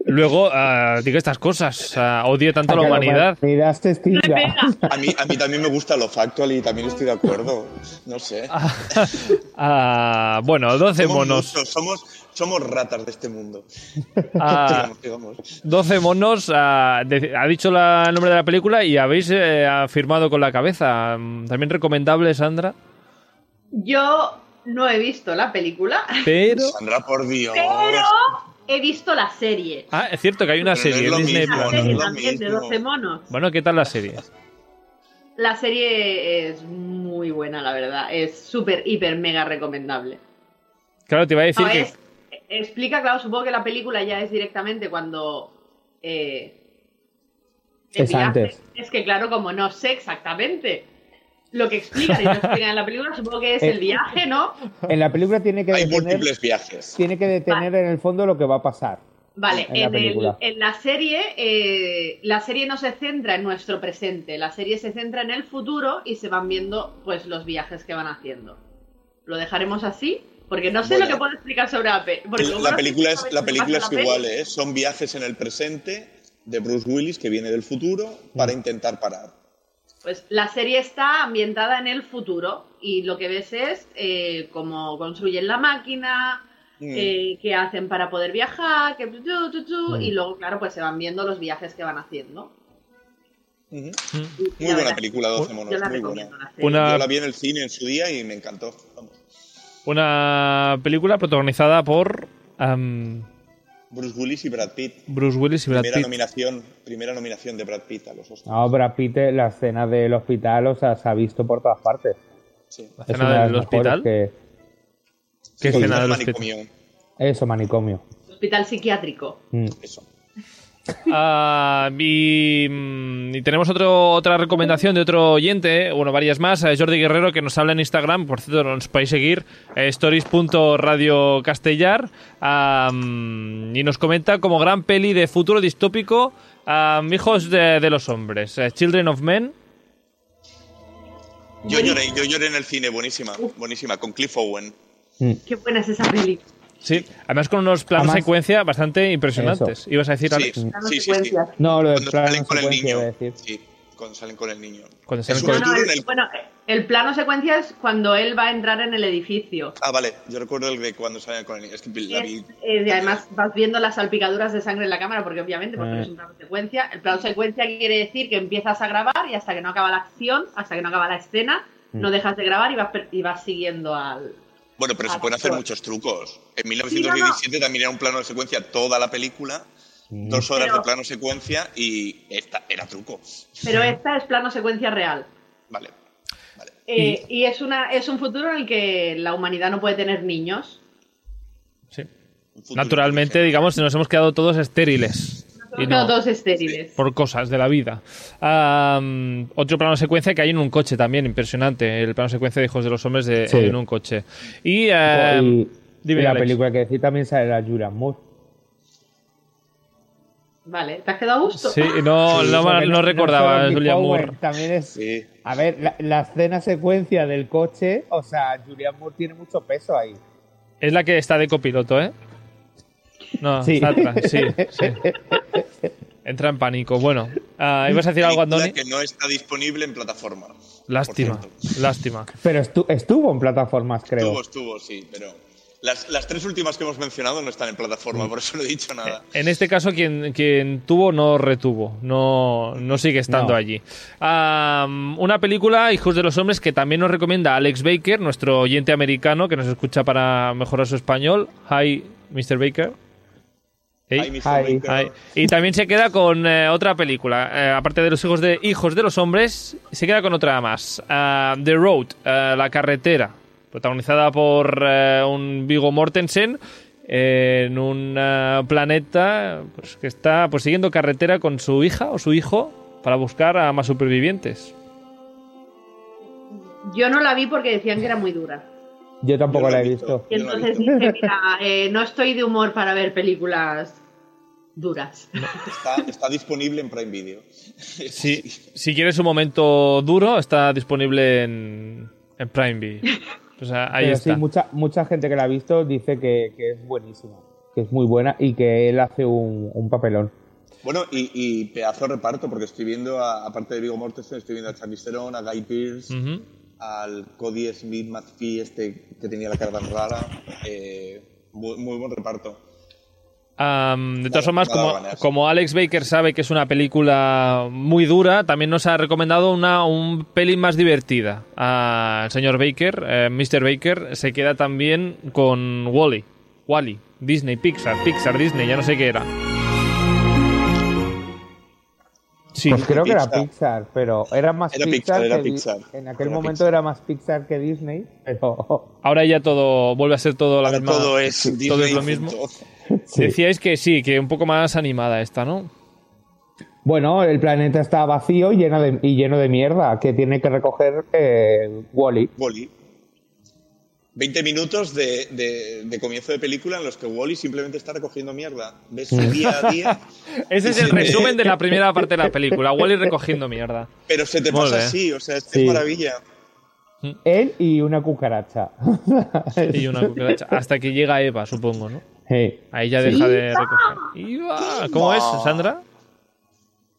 luego ah, diga estas cosas, ah, odie tanto a la humanidad. A mí, a mí también me gusta lo factual y también estoy de acuerdo. No sé. Ah, bueno, 12 somos monos. muchos, somos, somos ratas de este mundo. Ah, Digamos, digamos. 12 monos, ah, de- ha dicho la- el nombre de la película y habéis eh, afirmado con la cabeza. También recomendable, Sandra. yo no he visto la película, Pero. Sandra, por Dios. pero he visto la serie. Ah, es cierto que hay una Pero serie es lo en Disney mismo, no serie también de mismo. 12 monos. Bueno, ¿qué tal la serie? La serie es muy buena, la verdad. Es súper, hiper, mega recomendable. Claro, te iba a decir No, que. es- explica, claro, supongo que la película ya es directamente cuando. eh, Es antes. Es que, claro, como no sé exactamente lo que explican y no explican en la película, supongo que es el viaje, ¿no? En la película tiene que Hay detener, múltiples viajes. tiene que detener en el fondo lo que va a pasar. Vale, En la el- película. en la serie, eh, la serie no se centra en nuestro presente, la serie se centra en el futuro y se van viendo pues los viajes que van haciendo. Lo dejaremos así, porque no sé Bueno. lo que puedo explicar sobre la pe- La no película es, la película es la igual, peli, ¿eh? Son viajes en el presente de Bruce Willis que viene del futuro para intentar parar. Pues la serie está ambientada en el futuro y lo que ves es eh, cómo construyen la máquina, Mm. eh, qué hacen para poder viajar, que tu, tu, tu, tu, Mm. y luego, claro, pues se van viendo los viajes que van haciendo. Y Muy buena verdad, película, 12 monos, Yo la muy buena. la. Una- Yo la vi en el cine en su día y me encantó. Vamos. Una película protagonizada por Bruce Willis y Brad Pitt. Bruce Willis y Brad Primera Pitt. nominación, primera nominación de Brad Pitt a los Oscars. No, Brad Pitt, eh, la escena del hospital, o sea, se ha visto por todas partes. Sí. La Es escena del hospital. que- ¿Qué Sí, escena el del hospital? manicomio. Eso, manicomio. Hospital psiquiátrico. Mm. Eso. Ah, y, mm, y tenemos otro, otra recomendación de otro oyente, bueno, varias más, eh, Jordi Guerrero, que nos habla en Instagram, por cierto, nos podéis seguir, eh, stories.radiocastellar, ah, mm, y nos comenta como gran peli de futuro distópico, ah, Hijos de, de los Hombres, eh, Children of Men. Yo lloré, yo lloré en el cine, buenísima, buenísima, con Cliff Owen. Mm. Qué buena es esa peli. Sí, además con unos planos Además- secuencia bastante impresionantes. Ibas a decir, Sí, Alex, sí, sí, sí. No, lo de Cuando plano salen con el secuencia, niño. iba a decir. Sí, cuando salen con el niño. cuando salen con- No, no, futuro el- en el- bueno, el plano secuencia es cuando él va a entrar en el edificio. Ah, vale, yo recuerdo el de cuando salen con el niño. Es que la vi. Es- eh, y además vas viendo las salpicaduras de sangre en la cámara, porque obviamente, porque Eh. es un plano secuencia. El plano secuencia quiere decir que empiezas a grabar y hasta que no acaba la acción, hasta que no acaba la escena, Mm. no dejas de grabar y vas, per- y vas siguiendo al. Bueno, pero se Ah, pueden hacer pues. muchos trucos. En Sí, 1917 también era un plano de secuencia toda la película, dos horas Pero- de plano secuencia y esta era truco. Pero esta es plano secuencia real. Vale. Vale. Eh, y es, una, es un futuro en el que la humanidad no puede tener niños. sí. Naturalmente, digamos, nos hemos quedado todos estériles. Y no- todos estériles. por cosas de la vida. Otro plano secuencia que hay en un coche también, impresionante. El plano secuencia de Hijos de los Hombres de, Sí. en un coche. Y, dime, la Alex. película que decir también sale la Julian Moore. Vale, ¿te has quedado a gusto? Sí, no, Sí, no, recordaba solo a Andy Julian Powell, Moore. También es. Sí. A ver, la, la escena secuencia del coche, o sea, Julian Moore tiene mucho peso ahí. Es la que está de copiloto, ¿eh? No, Sí. sí, sí. Entra en pánico. Bueno, ah, ¿ibas a decir algo, Andoni? que no está disponible en plataforma. Lástima, lástima. Pero estu- estuvo en plataformas, creo. Estuvo, estuvo, sí, pero las, las tres últimas que hemos mencionado no están en plataforma, por eso no he dicho nada. En este caso, quien, quien tuvo no retuvo, no, no sigue estando No. allí. Una película, Hijos de los Hombres, que también nos recomienda Alex Baker, nuestro oyente americano que nos escucha para mejorar su español. Hi, Mr. Baker. Hey. Y también se queda con eh, otra película, eh, aparte de los hijos de hijos de los hombres, se queda con otra más, Ah, The Road, eh, la carretera, protagonizada por eh, un Vigo Mortensen eh, en un eh, planeta pues, que está pues, siguiendo carretera con su hija o su hijo para buscar a más supervivientes. Yo no la vi porque decían que era muy dura. Yo tampoco Yo la he visto. Y la he entonces visto. dije, mira, eh, no estoy de humor para ver películas duras. Está, está disponible en Prime Video. Si, si quieres un momento duro, está disponible en, en Prime Video. O sea, ahí Pero está. sí, mucha, mucha gente que la ha visto dice que, que es buenísima, que es muy buena y que él hace un, un papelón. Bueno, y, y pedazo de reparto, porque estoy viendo, a- aparte de Vigo Mortensen, estoy viendo a Charlize Theron, a Guy Pearce, Ujú. Al Cody Smith McPhee, este que tenía la cara tan rara. Eh, muy, muy buen reparto. Am, de todas formas, como, como Alex Baker sabe que es una película muy dura, también nos ha recomendado una un pelín más divertida. El señor Baker, eh, Mr. Baker, se queda también con Wally. Wally, Disney, Pixar, Pixar, Disney, ya no sé qué era. Sí, Pues creo que era Pixar. Pero era más Era Pixar, Pixar, era que Pixar. En aquel Era momento Pixar. era más Pixar que Disney, pero ahora ya todo vuelve a ser todo la misma. todo es sí, Disney todo es lo mismo. junto. sí. Decíais que sí, que un poco más animada esta, ¿no? Bueno, el planeta está vacío y lleno de, y lleno de mierda que tiene que recoger eh, Wally. Wally. 20 minutos de, de- de comienzo de película en los que Wally simplemente está recogiendo mierda. Ves su día a día, Ese es el resumen de la primera parte de la película. Wally recogiendo mierda. pero se te pasa así, o sea, es, que Sí. es maravilla. Él y una cucaracha. Y una cucaracha. Hasta que llega Eva, supongo, ¿no? Hey. Ahí ya deja de recoger. ¿Cómo es, Sandra?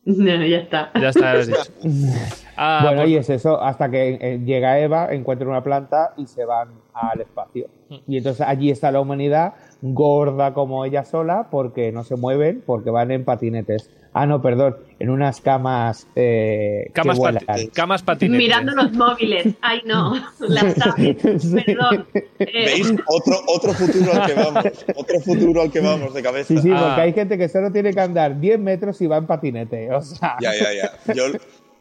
No, ya está. Ya está, ya has dicho. Ah, bueno, pues- y es eso, hasta que eh, llega Eva, encuentra una planta y se van al espacio. Y entonces allí está la humanidad gorda como ella sola porque no se mueven, porque van en patinetes. Ah, no, perdón, en unas camas eh, camas, pati- camas patinetes. Mirando los móviles. Ay, no. Las tablets. Sí. Perdón. Eh, ¿Veis? Otro, otro futuro al que vamos. Otro futuro al que vamos de cabeza. Sí, sí, Ah. porque hay gente que solo tiene que andar 10 metros y va en patinete. O sea, Ya, ya, ya. Yo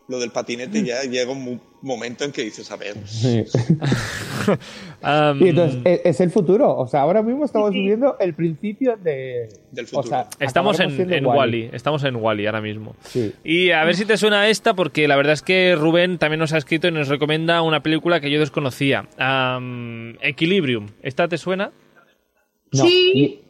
lo del patinete ya llega un mo- momento en que dices, a ver, sí. Y entonces e- es, el futuro. O sea, ahora mismo estamos viviendo el principio de, Del o futuro. sea, estamos en, en Wally. Estestamos en Wally ahora mismo. Sí. Y a ver si te suena esta, porque la verdad es que Rubén también nos ha escrito y nos recomienda una película que yo desconocía. Am, Equilibrium. ¿Esta te suena? No, Sí.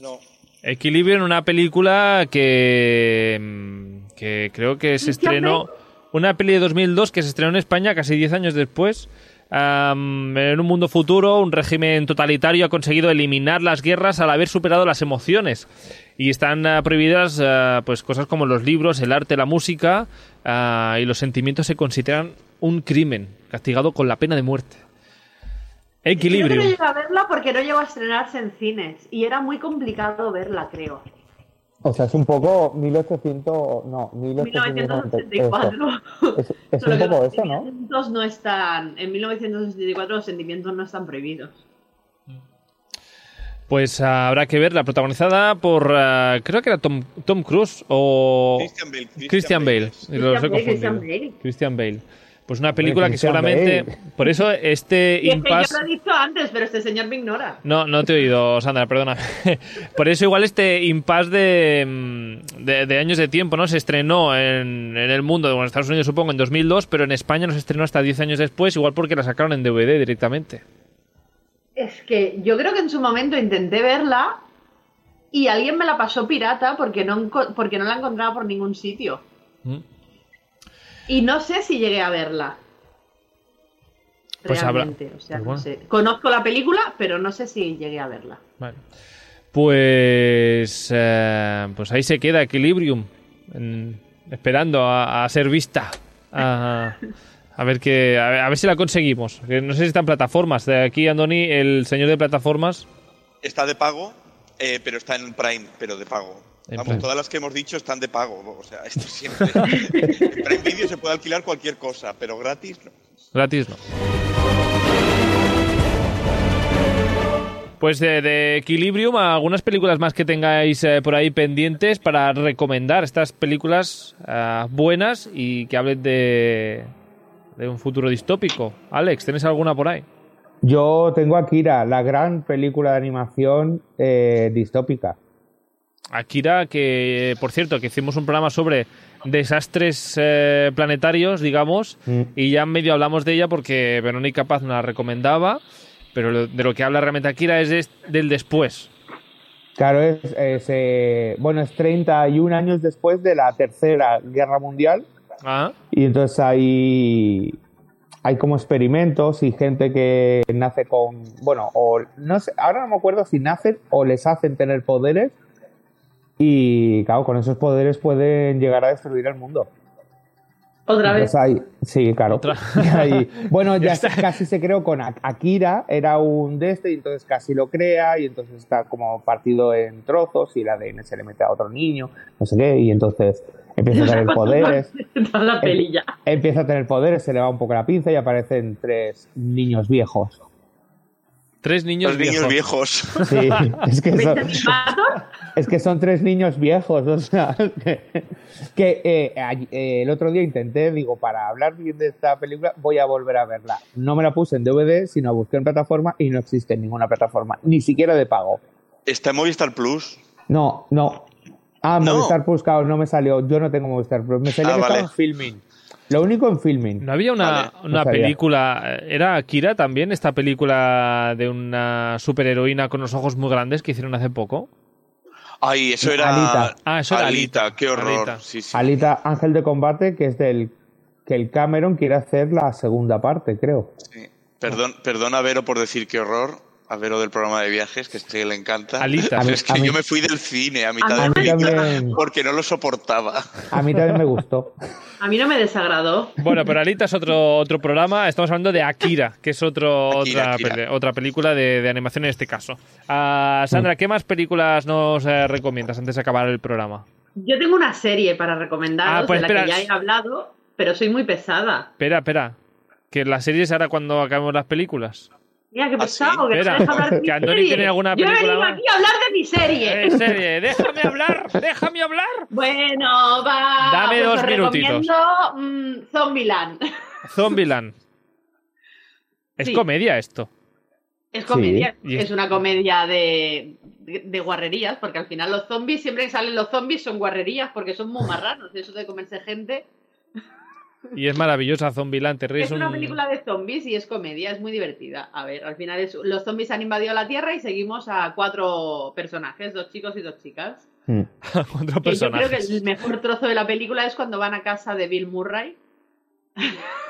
no. Equilibrium, una película que, mm, que creo que se estrenó. Una peli de 2002 que se estrenó en España casi 10 años después. Am, en un mundo futuro, un régimen totalitario ha conseguido eliminar las guerras al haber superado las emociones. Y están ah, prohibidas ah, pues cosas como los libros, el arte, la música ah, y los sentimientos se consideran un crimen, castigado con la pena de muerte. Creo que no llegué a verla porque no llegó a estrenarse en cines y era muy complicado verla, creo. O sea, es un poco 1800. No, 1884. 1984. Es, es un poco los eso, ¿no? sentimientos no están. En 1984 los sentimientos no están prohibidos. Pues habrá que verla, protagonizada por, ah, creo que era Tom, Tom Cruise o Christian Bale. Christian Bale. Christian Bale, confundido. Christian Bale. Christian Bale. Pues una película que seguramente... Por eso este Y es que yo impasse... lo he dicho antes, pero este señor me ignora. No, no te he oído, Sandra, perdona. Por eso igual este impasse de, mm, de, de años de tiempo, ¿no? Se estrenó en, en el mundo, bueno, en Estados Unidos supongo en 2002, pero en España no se estrenó hasta 10 años después, igual porque la sacaron en DVD directamente. Es que yo creo que en su momento intenté verla y alguien me la pasó pirata porque no, porque no la encontraba por ningún sitio. Mm. Y no sé si llegué a verla. Pues habrá- Realmente, o sea, pues no sé. Conozco la película, pero no sé si llegué a verla. Vale. Pues, eh, pues ahí se queda Equilibrium, en- esperando a, a ser vista. A, a ver que, a ver, a ver si la conseguimos. No sé si está en plataformas. De aquí, Andoni, el señor de plataformas. Está de pago, eh, pero está en Prime, pero de pago. Vamos, todas las que hemos dicho están de pago. O sea, esto siempre. en Prime Video se puede alquilar cualquier cosa, pero gratis no. Gratis no. Pues de, de Equilibrium, algunas películas más que tengáis eh, por ahí pendientes para recomendar estas películas eh, buenas y que hablen de, de un futuro distópico. Alex, ¿tienes alguna por ahí? Yo tengo Akira, la gran película de animación eh, distópica. Akira, que por cierto, que hicimos un programa sobre desastres eh, planetarios, digamos, Mm. y ya medio hablamos de ella porque Verónica Paz nos la recomendaba, pero lo- de lo que habla realmente Akira es de- del después. Claro, es, es, eh, bueno, es 31 años después de la Tercera Guerra Mundial Ah, y entonces hay, hay como experimentos y gente que nace con, bueno, o no sé, ahora no me acuerdo si nacen o les hacen tener poderes y claro, con esos poderes pueden llegar a destruir el mundo. Otra vez. Hay- sí, claro. Hay- bueno, ya se- casi se creó con Ak- Akira, era un de este, y entonces casi lo crea, y entonces está como partido en trozos, y el ADN se le mete a otro niño, no sé qué, y entonces empieza a tener poderes, Toda la peli ya. empieza a tener poderes, se le va un poco la pinza y aparecen tres niños viejos. Tres niños Los niños viejos. viejos. Sí, es que son, tres niños viejos, o sea, que, que, eh, eh, el otro día intenté, digo, para hablar bien de esta película, voy a volver a verla. No me la puse en DVD, sino busqué en plataforma y no existe en ninguna plataforma, ni siquiera de pago. Está en Movistar Plus. No, no. Ah, No. Movistar Plus, claro, no me salió. Yo no tengo Movistar Plus. Me salió Ah, que vale. estaba en filming. Lo único en filming. ¿No había una, Vale. una No película, era Akira también, esta película de una superheroína con los ojos muy grandes que hicieron hace poco? Ay, eso era. Alita. Ah, eso era Alita. qué horror. Alita. Sí, sí. Alita Ángel de Combate, que es del que el Cameron quiere hacer la segunda parte, creo. Sí. Perdón, perdón a Vero por decir qué horror. A Vero del programa de viajes, que este le encanta. Alita. A mí- es que a mí- yo me fui del cine a mitad A de mí película también. porque no lo soportaba. A mí también me gustó. A mí no me desagradó. Bueno, pero Alita es otro, otro programa. Estamos hablando de Akira, que es otro, Akira, otra, Akira. peli- otra película de, de animación en este caso. Ah, Sandra, ¿qué más películas nos eh, recomiendas antes de acabar el programa? Yo tengo una serie para recomendaros Ah, pues de la espera. que ya he hablado, pero soy muy pesada. Espera, espera. Que la serie es ahora cuando acabemos las películas. Mira, qué ¿Ah, sí? pesado, que no Espera, hablar de mi que tiene alguna Yo he película venido aquí a hablar de mi serie. Eh, serie, déjame hablar, déjame hablar. Bueno, va. Dame pues dos os minutitos. recomiendo mm, Zombieland. Zombieland. Es Sí. comedia esto. Es comedia, Sí. Es- una comedia de, de, de guarrerías, porque al final los zombies, siempre que salen los zombies son guarrerías, porque son muy marranos, eso de comerse gente. Y es maravillosa Zombieland. Te ríes Es una un- película de zombies y es comedia, es muy divertida. A ver, al final es, los zombies han invadido la Tierra y seguimos a cuatro personajes, dos chicos y dos chicas. Mm. Otro Que yo creo que el mejor trozo de la película es cuando van a casa de Bill Murray.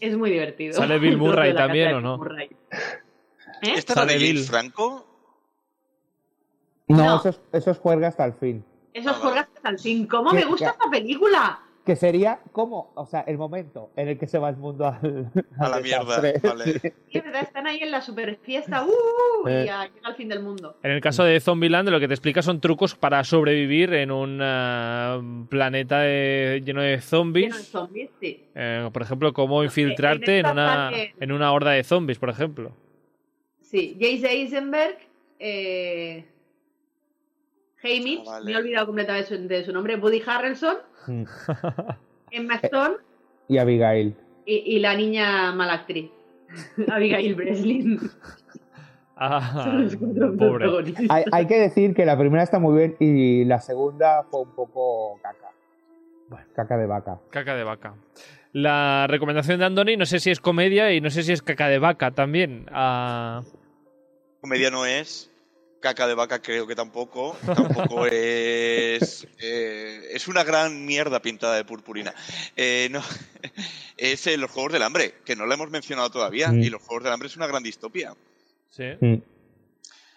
es muy divertido. ¿Sale Bill Murray también o no? Murray. ¿Eh? ¿Esta Sale de Bill. Franco? No, No. Eso, es, eso es juerga hasta el fin. Esos Ah, vale. juegas hasta el fin. ¿Cómo ¿Qué- me gusta esta película? Que sería como, o sea, el momento en el que se va el mundo al, A la mierda. desastre. Vale. Sí, ¿verdad? Están ahí en la super fiesta. ¡Uh! Y Eh. ya llega el fin del mundo. En el caso de Zombieland, lo que te explica son trucos para sobrevivir en un ah, planeta de- lleno de Lleno de zombies. zombies, sí. Eh, por ejemplo, cómo infiltrarte en una, en una horda de zombies, por ejemplo. Sí, Jace Eisenberg, eh, Hamish, Ah, vale. me he olvidado completamente de su, de su nombre, Woody Harrelson, Mm. Emma Stone Y Abigail. y, y la niña mala actriz, Abigail Breslin. Ah, pobre. Hay, hay que decir que la primera está muy bien y la segunda fue un poco caca. Caca de vaca. Caca de vaca. La recomendación de Andoni, no sé si es comedia y no sé si es caca de vaca también. Ah, Comedia no es. Caca de vaca creo que tampoco. Tampoco es. eh, es una gran mierda pintada de purpurina. Eh, no, es eh, Los Juegos del Hambre, que no lo hemos mencionado todavía. Mm. Y Los Juegos del Hambre es una gran distopia. Sí. Mm.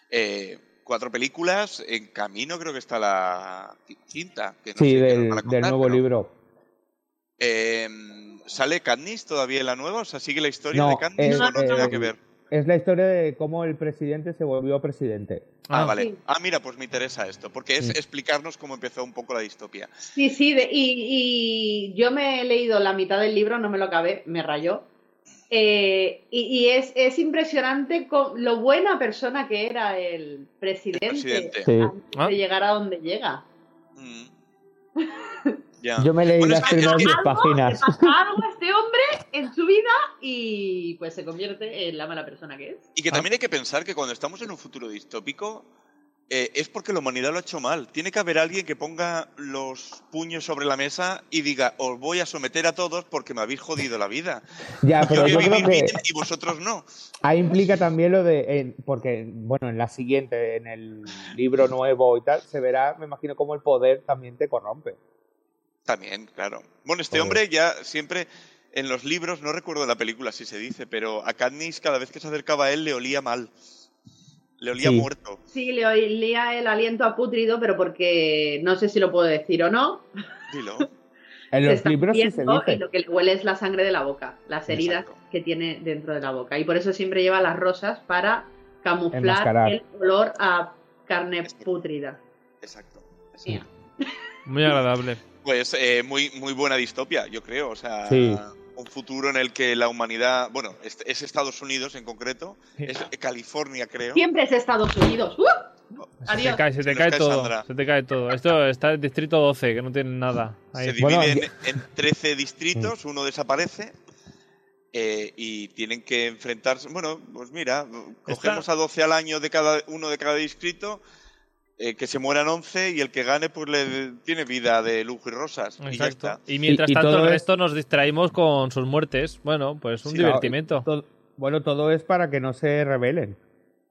Eh, cuatro películas, en camino creo que está la qui- quinta. Que no Sí, sé del, nuevo pero, libro. eh, ¿Sale Katniss todavía en la nueva? O sea, ¿sigue la historia No, de Katniss o no tiene nada eh, que ver? Es la historia de cómo el presidente se volvió presidente. Ah, Ah. vale. Sí. Ah, mira, pues me interesa esto, porque es explicarnos cómo empezó un poco la distopia. Sí, sí, de- y, y yo me he leído la mitad del libro, no me lo acabé, me rayó. Eh, y y es, es impresionante con lo buena persona que era el presidente, presidente. Sí. antes Ah. de llegar a donde llega. Mm. Yo me leí Bueno, las primeras Algo, páginas. algo a este hombre en su vida y pues se convierte en la mala persona que es. Y que también hay que pensar que cuando estamos en un futuro distópico eh, es porque la humanidad lo ha hecho mal. Tiene que haber alguien que ponga los puños sobre la mesa y diga, os voy a someter a todos porque me habéis jodido la vida. Ya, Yo pero a yo creo que y vosotros no. ahí implica también lo de, porque, bueno, en la siguiente, en el libro nuevo y tal, se verá, me imagino, cómo el poder también te corrompe. También, claro. Bueno, este Joder. hombre ya siempre en los libros, no recuerdo la película si se dice, pero a Katniss cada vez que se acercaba a él le olía mal. Le olía Sí. muerto. Sí, le olía el aliento a putrido, pero porque no sé si lo puedo decir o no. Dilo. En los libros sí se muriendo y dice. lo que le huele es la sangre de la boca, las heridas Exacto. que tiene dentro de la boca. Y por eso siempre lleva las rosas para camuflar Enmascarar. el olor a carne pútrida. Exacto. Mía. Muy agradable. Pues eh, muy, muy buena distopia, yo creo. O sea, Sí. Un futuro en el que la humanidad, bueno, es, es Estados Unidos en concreto, es California, creo. Siempre es Estados Unidos. ¡Uh! Se te cae, se te nos cae cae todo. Sandra. Se te cae todo. Esto está en distrito 12, que no tiene nada. Ahí. Se divide Bueno, en, en 13 distritos, uno desaparece. eh, y tienen que enfrentarse. Bueno, pues mira, cogemos a 12 al año de cada uno de cada distrito, eh, que se mueran 11 y el que gane pues le tiene vida de lujo y rosas. Y ya Exacto. está. Y mientras Y- y tanto todo el es- resto nos distraímos con sus muertes. Bueno, pues un Sí, divertimento. Todo- bueno, todo es para que no se rebelen.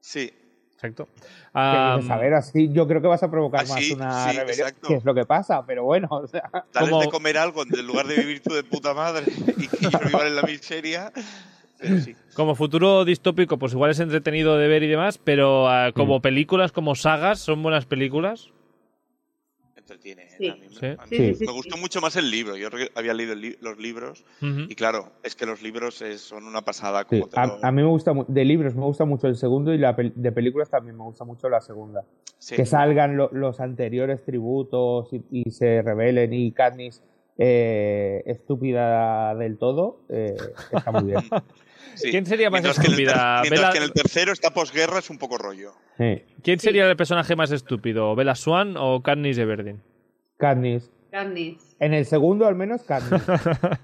Sí, Exacto. Ah, dices, a ver, así yo creo que vas a provocar Así, más una sí, rebelión, exacto. que es lo que pasa, pero bueno, o sea, Dales Como- de comer algo en lugar de vivir tú de puta madre y que vivan en la miseria. Pero sí. Como futuro distópico, pues igual es entretenido de ver y demás, pero ah, como Mm. películas, como sagas, son buenas películas. Entretiene. Sí. a mí me- Sí. a mí Me gustó sí. mucho más el libro. Yo había leído li- los libros y claro, es que los libros es- son una pasada. Como te a, lo- a mí me gusta, de libros me gusta mucho el segundo y la pel- de películas también me gusta mucho la segunda. Sí. Que salgan lo- los anteriores tributos y, y se rebelen y Katniss eh, estúpida del todo, eh, está muy bien. Sí. ¿Quién sería más Mientras que el estúpida? mientras Bella- que en el tercero, esta posguerra, es un poco rollo. Sí. ¿Quién sería el personaje más estúpido? ¿Bella Swan o Katniss Everdeen? Katniss. Katniss. En el segundo al menos Katniss.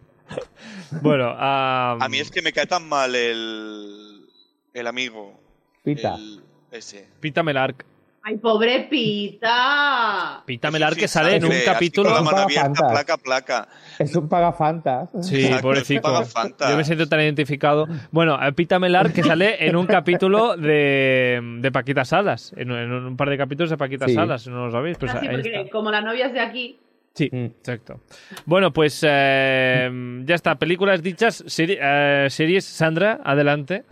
Bueno, A mí es que me cae tan mal el, el amigo. Pita. El, ese. Pita Melark. ¡Ay, pobre Pita! Pita sin que sale en un capítulo. Con la mano abierta, placa, placa. Es un pagafantas. Sí, Exacto, pobrecito. Yo me siento tan identificado. Bueno, a Pita Melar que sale en un capítulo de, de Paquita Salas. En, en un par de capítulos de Paquita Sí. Salas, si no lo sabéis. Pues Así, ahí porque como la novia es de aquí, Sí, Mm. exacto. Bueno, pues eh, ya está. Películas dichas. Seri- eh, series, Sandra, adelante.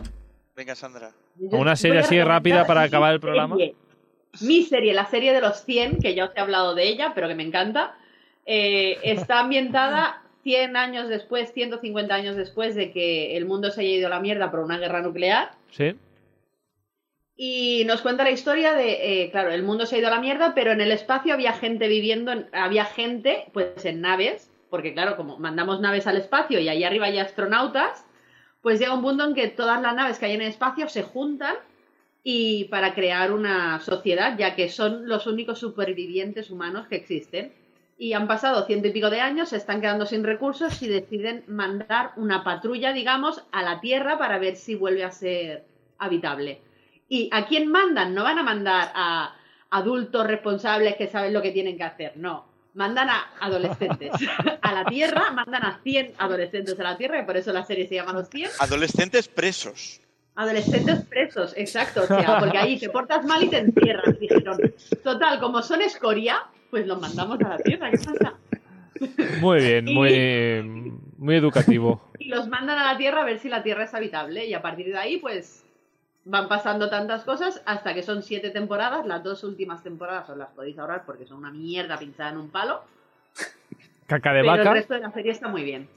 Venga, Sandra. Una serie así rápida para acabar el programa. serie. Mi serie, la serie de los 100, que ya os he hablado de ella, pero que me encanta, eh, está ambientada 100 años después, 150 años después de que el mundo se haya ido a la mierda por una guerra nuclear. Sí. Y nos cuenta la historia de, eh, claro, el mundo se ha ido a la mierda, pero en el espacio había gente viviendo, en- había gente, pues en naves, porque claro, como mandamos naves al espacio y ahí arriba hay astronautas, pues llega un punto en que todas las naves que hay en el espacio se juntan y para crear una sociedad, ya que son los únicos supervivientes humanos que existen. Y han pasado ciento y pico de años, se están quedando sin recursos y deciden mandar una patrulla, digamos, a la Tierra para ver si vuelve a ser habitable. ¿Y a quién mandan? No van a mandar a adultos responsables que saben lo que tienen que hacer, no. Mandan a adolescentes a la Tierra, mandan a 100 adolescentes a la Tierra, y por eso la serie se llama Los 100. Adolescentes presos. Adolescentes presos, exacto. O sea, porque ahí te portas mal y te entierran. Dijeron, total, como son escoria, pues los mandamos a la tierra. ¿Qué pasa? Muy bien, Y- muy, muy educativo. Y los mandan a la tierra a ver si la tierra es habitable. Y a partir de ahí, pues van pasando tantas cosas hasta que son siete temporadas. Las dos últimas temporadas os las podéis ahorrar porque son una mierda pinchada en un palo. Caca de Pero el vaca. resto de la serie está muy bien.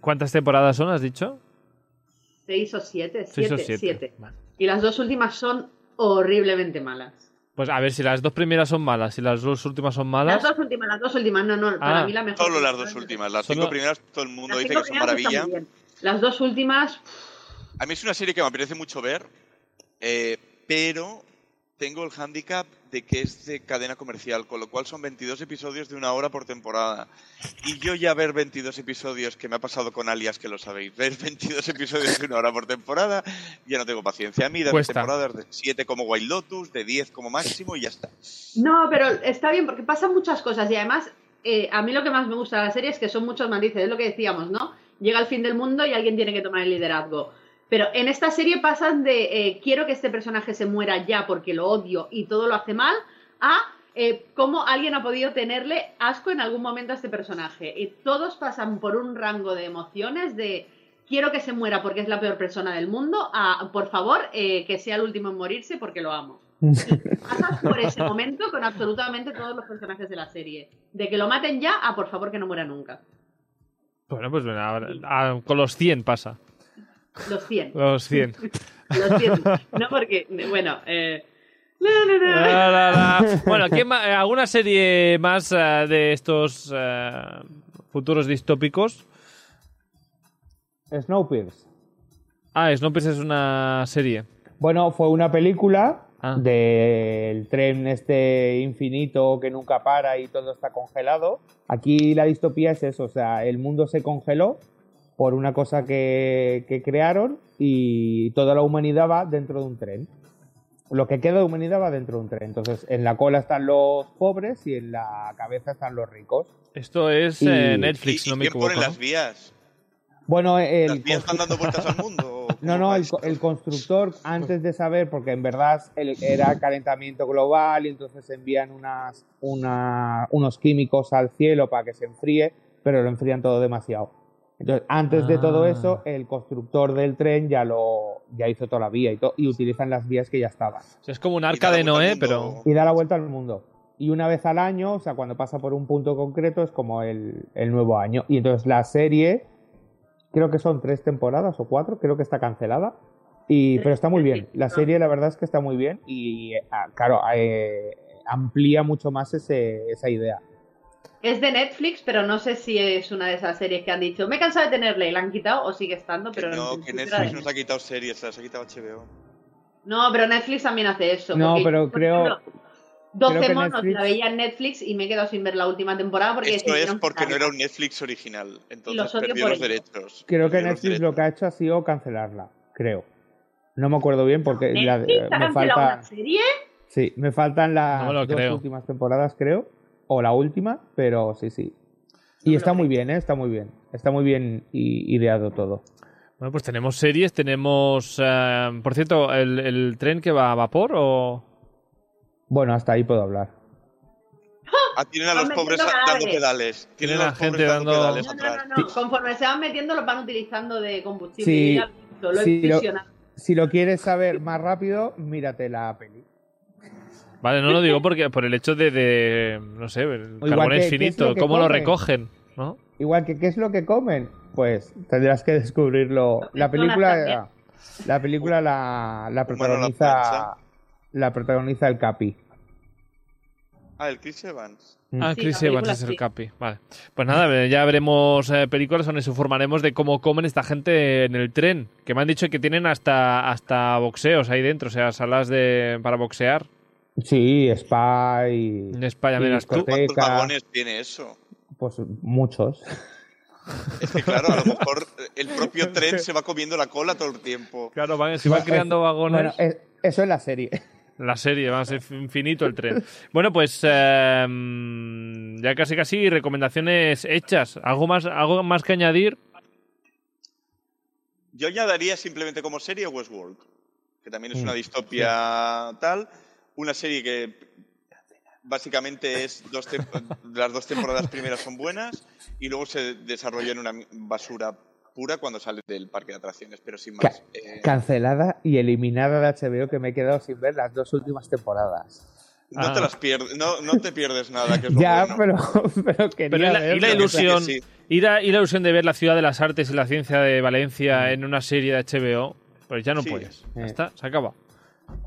¿Cuántas temporadas son, has dicho? Seis o siete, Seis siete, o siete. siete. Vale. Y las dos últimas son horriblemente malas. Pues a ver, si las dos primeras son malas y las dos últimas son malas. Las dos últimas, las dos últimas, no, no, para Ah. mí la mejor. Solo las dos últimas. Las Solo- cinco primeras todo el mundo dice que son maravilla. Las dos últimas, A mí es una serie que me apetece mucho ver, eh, pero tengo el hándicap de que es de cadena comercial, con lo cual son 22 episodios de una hora por temporada. Y yo ya ver 22 episodios, que me ha pasado con Alias, que lo sabéis, ver 22 episodios de una hora por temporada, ya no tengo paciencia. A mí, de Cuesta. temporadas de 7 como Wild Lotus, de 10 como máximo y ya está. No, pero está bien porque pasan muchas cosas y además eh, a mí lo que más me gusta de la serie es que son muchos matices, es lo que decíamos, ¿no? Llega el fin del mundo y alguien tiene que tomar el liderazgo. Pero en esta serie pasan de eh, quiero que este personaje se muera ya porque lo odio y todo lo hace mal a eh, cómo alguien ha podido tenerle asco en algún momento a este personaje. Y todos pasan por un rango de emociones de quiero que se muera porque es la peor persona del mundo a por favor eh, que sea el último en morirse porque lo amo pasas por ese momento con absolutamente todos los personajes de la serie. De que lo maten ya a por favor que no muera nunca. Bueno, pues bueno, ahora- ah, con los 100 pasa. Los 100. Los 100. Los 100. No porque, bueno, eh... no, no, no. La, la, la. Bueno, ¿qué eh, ¿alguna serie más eh, de estos eh, futuros distópicos? Snowpiercer. Ah, Snowpiercer es una serie. Bueno, fue una película Ah. del tren este infinito que nunca para y todo está congelado. Aquí la distopía es eso, o sea, el mundo se congeló por una cosa que, que crearon y toda la humanidad va dentro de un tren. Lo que queda de humanidad va dentro de un tren. Entonces, en la cola están los pobres y en la cabeza están los ricos. Esto es Y- eh, ¿Y, Netflix, y no me quién equivoco. pone ¿no? las vías? Bueno, el ¿Las vías van dando vueltas al mundo? No, no, el, el constructor, antes de saber, porque en verdad el- era calentamiento global y entonces envían unas, una- unos químicos al cielo para que se enfríe, pero lo enfrían todo demasiado. Entonces, antes de todo Ah. eso, el constructor del tren ya lo ya hizo toda la vía y, to- y utilizan las vías que ya estaban. O sea, es como un arca de Noé, pero... Y da la vuelta al mundo. Y una vez al año, o sea, cuando pasa por un punto concreto, es como el, el nuevo año. Y entonces la serie, creo que son tres temporadas o cuatro, creo que está cancelada. Y, pero está muy bien. La serie, la verdad es que está muy bien. Y, ah, claro, eh, amplía mucho más ese, esa idea. Es de Netflix, pero no sé si es una de esas series que han dicho me he cansado de tenerle y la han quitado o sigue estando, pero no, que principio era de Netflix nos ha quitado series, se las ha quitado HBO. No, pero Netflix también hace eso. No, pero creo- ejemplo, 12 creo que monos Netflix- la veía en Netflix y me he quedado sin ver la última temporada porque Esto es porque no era un Netflix original, los entonces odio perdió por los ello. derechos. Creo que los Netflix lo que ha hecho ha sido cancelarla, creo. No me acuerdo bien porque la- ¿Netflix ha me cancelado falta... una serie? Sí, me faltan las No dos creo. últimas temporadas, creo. O la última, pero sí, sí. Y No está muy bien, ¿eh? Está muy bien. Está muy bien ideado todo. Bueno, pues tenemos series, tenemos... eh, por cierto, ¿el, el tren que va a vapor o...? Bueno, hasta ahí puedo hablar. Ah, tienen a los pobres dando pedales. Tienen a a los gente dando, dando- pedales No, no, atrás. no, no. Conforme se van metiendo, los van utilizando de combustible. Sí, Yo ya lo. Si lo quieres saber más rápido, mírate la peli. Vale, no lo digo porque por el hecho de, de, no sé, el carbón que- es ¿qué es finito, lo que cómo lo recogen, ¿no? Igual que, ¿qué es lo que comen? Pues tendrás que descubrirlo. La película, la película la, la protagoniza, la protagoniza el Capi. Ah, el Chris Evans. Ah, Sí, Chris Evans es el sí. Capi. Vale. Pues nada, ya veremos eh, películas donde nos informaremos de cómo comen esta gente en el tren. Que me han dicho que tienen hasta, hasta boxeos ahí dentro, o sea, salas de, para boxear. Sí, Spa y, En España, y verás tú. ¿Cuántos vagones tiene eso? Pues muchos. Es que claro, a lo mejor el propio tren se va comiendo la cola todo el tiempo. Claro, van, si van Bueno, creando vagones. Bueno, es- eso es la serie. La serie, va a ser infinito el tren. Bueno, pues eh, ya casi casi recomendaciones hechas. ¿Algo más, algo más que añadir? Yo añadiría simplemente como serie Westworld, que también es Mm, una distopia tal. Una serie que básicamente es dos las dos temporadas primeras son buenas y luego se desarrolla en una basura pura cuando sale del parque de atracciones, pero sin Ca- más. Eh, Cancelada y eliminada de HBO que me he quedado sin ver las dos últimas temporadas. no Ah. te las pierdes, no, no te pierdes nada, que es lo Ya, bueno. pero, pero quería Pero y la, y ilusión, sí. y la, y la ilusión de ver la ciudad de las artes y la ciencia de Valencia en una serie de HBO, pues ya no Sí. puedes. Ya Eh. está, se acaba.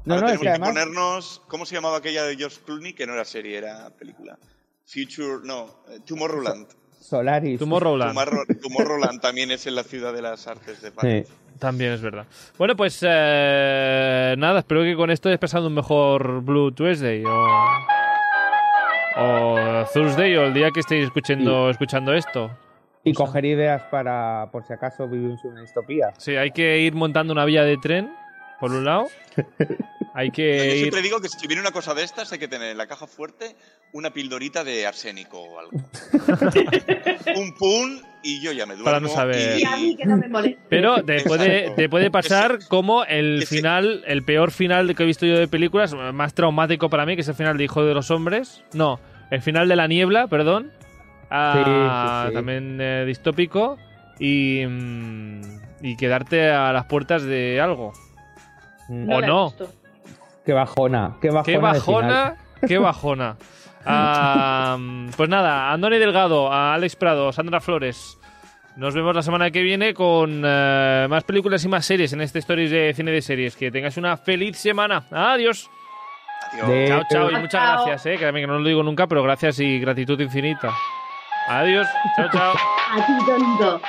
No, Ahora no, es tenemos que que además ponernos. ¿Cómo se llamaba aquella de George Clooney? Que no era serie, era película. Future. No, eh, Tomorrowland. Solaris. Tomorrowland. Tomorrow- Tomorrowland también es en la ciudad de las artes de París. Sí. También es verdad. Bueno, pues eh, nada, espero que con esto hayas pasado un mejor Blue Tuesday o, o Thursday o el día que estéis escuchando, escuchando esto. Y coger ideas para, por si acaso vivimos en una distopía. Sí, hay que ir montando una vía de tren, por un lado. Hay Yo que ir... siempre digo que si viene una cosa de estas, hay que tener en la caja fuerte una pildorita de arsénico o algo. un pum y yo ya me duermo. Para no saber. Y a mí que no me moleste. Pero te puede, te puede pasar como el final, el peor final que he visto yo de películas, más traumático para mí, que es el final de Hijo de los Hombres. No, el final de La Niebla, perdón. Ah, Sí, sí, sí. También eh, distópico. Y, mm, y quedarte a las puertas de algo. ¿O la he no? visto. Qué bajona, qué bajona. ¡Qué bajona! ¡Qué bajona! Ah, pues nada, Andoni Delgado, a Alex Prado, Sandra Flores. Nos vemos la semana que viene con eh, más películas y más series en este Stories de Cine de Series. Que tengáis una feliz semana. Adiós. Adiós. De- Chao, chao. Y muchas chao. gracias, eh, que también que no lo digo nunca, pero gracias y gratitud infinita. Adiós. Chao, chao. A ti, tonto.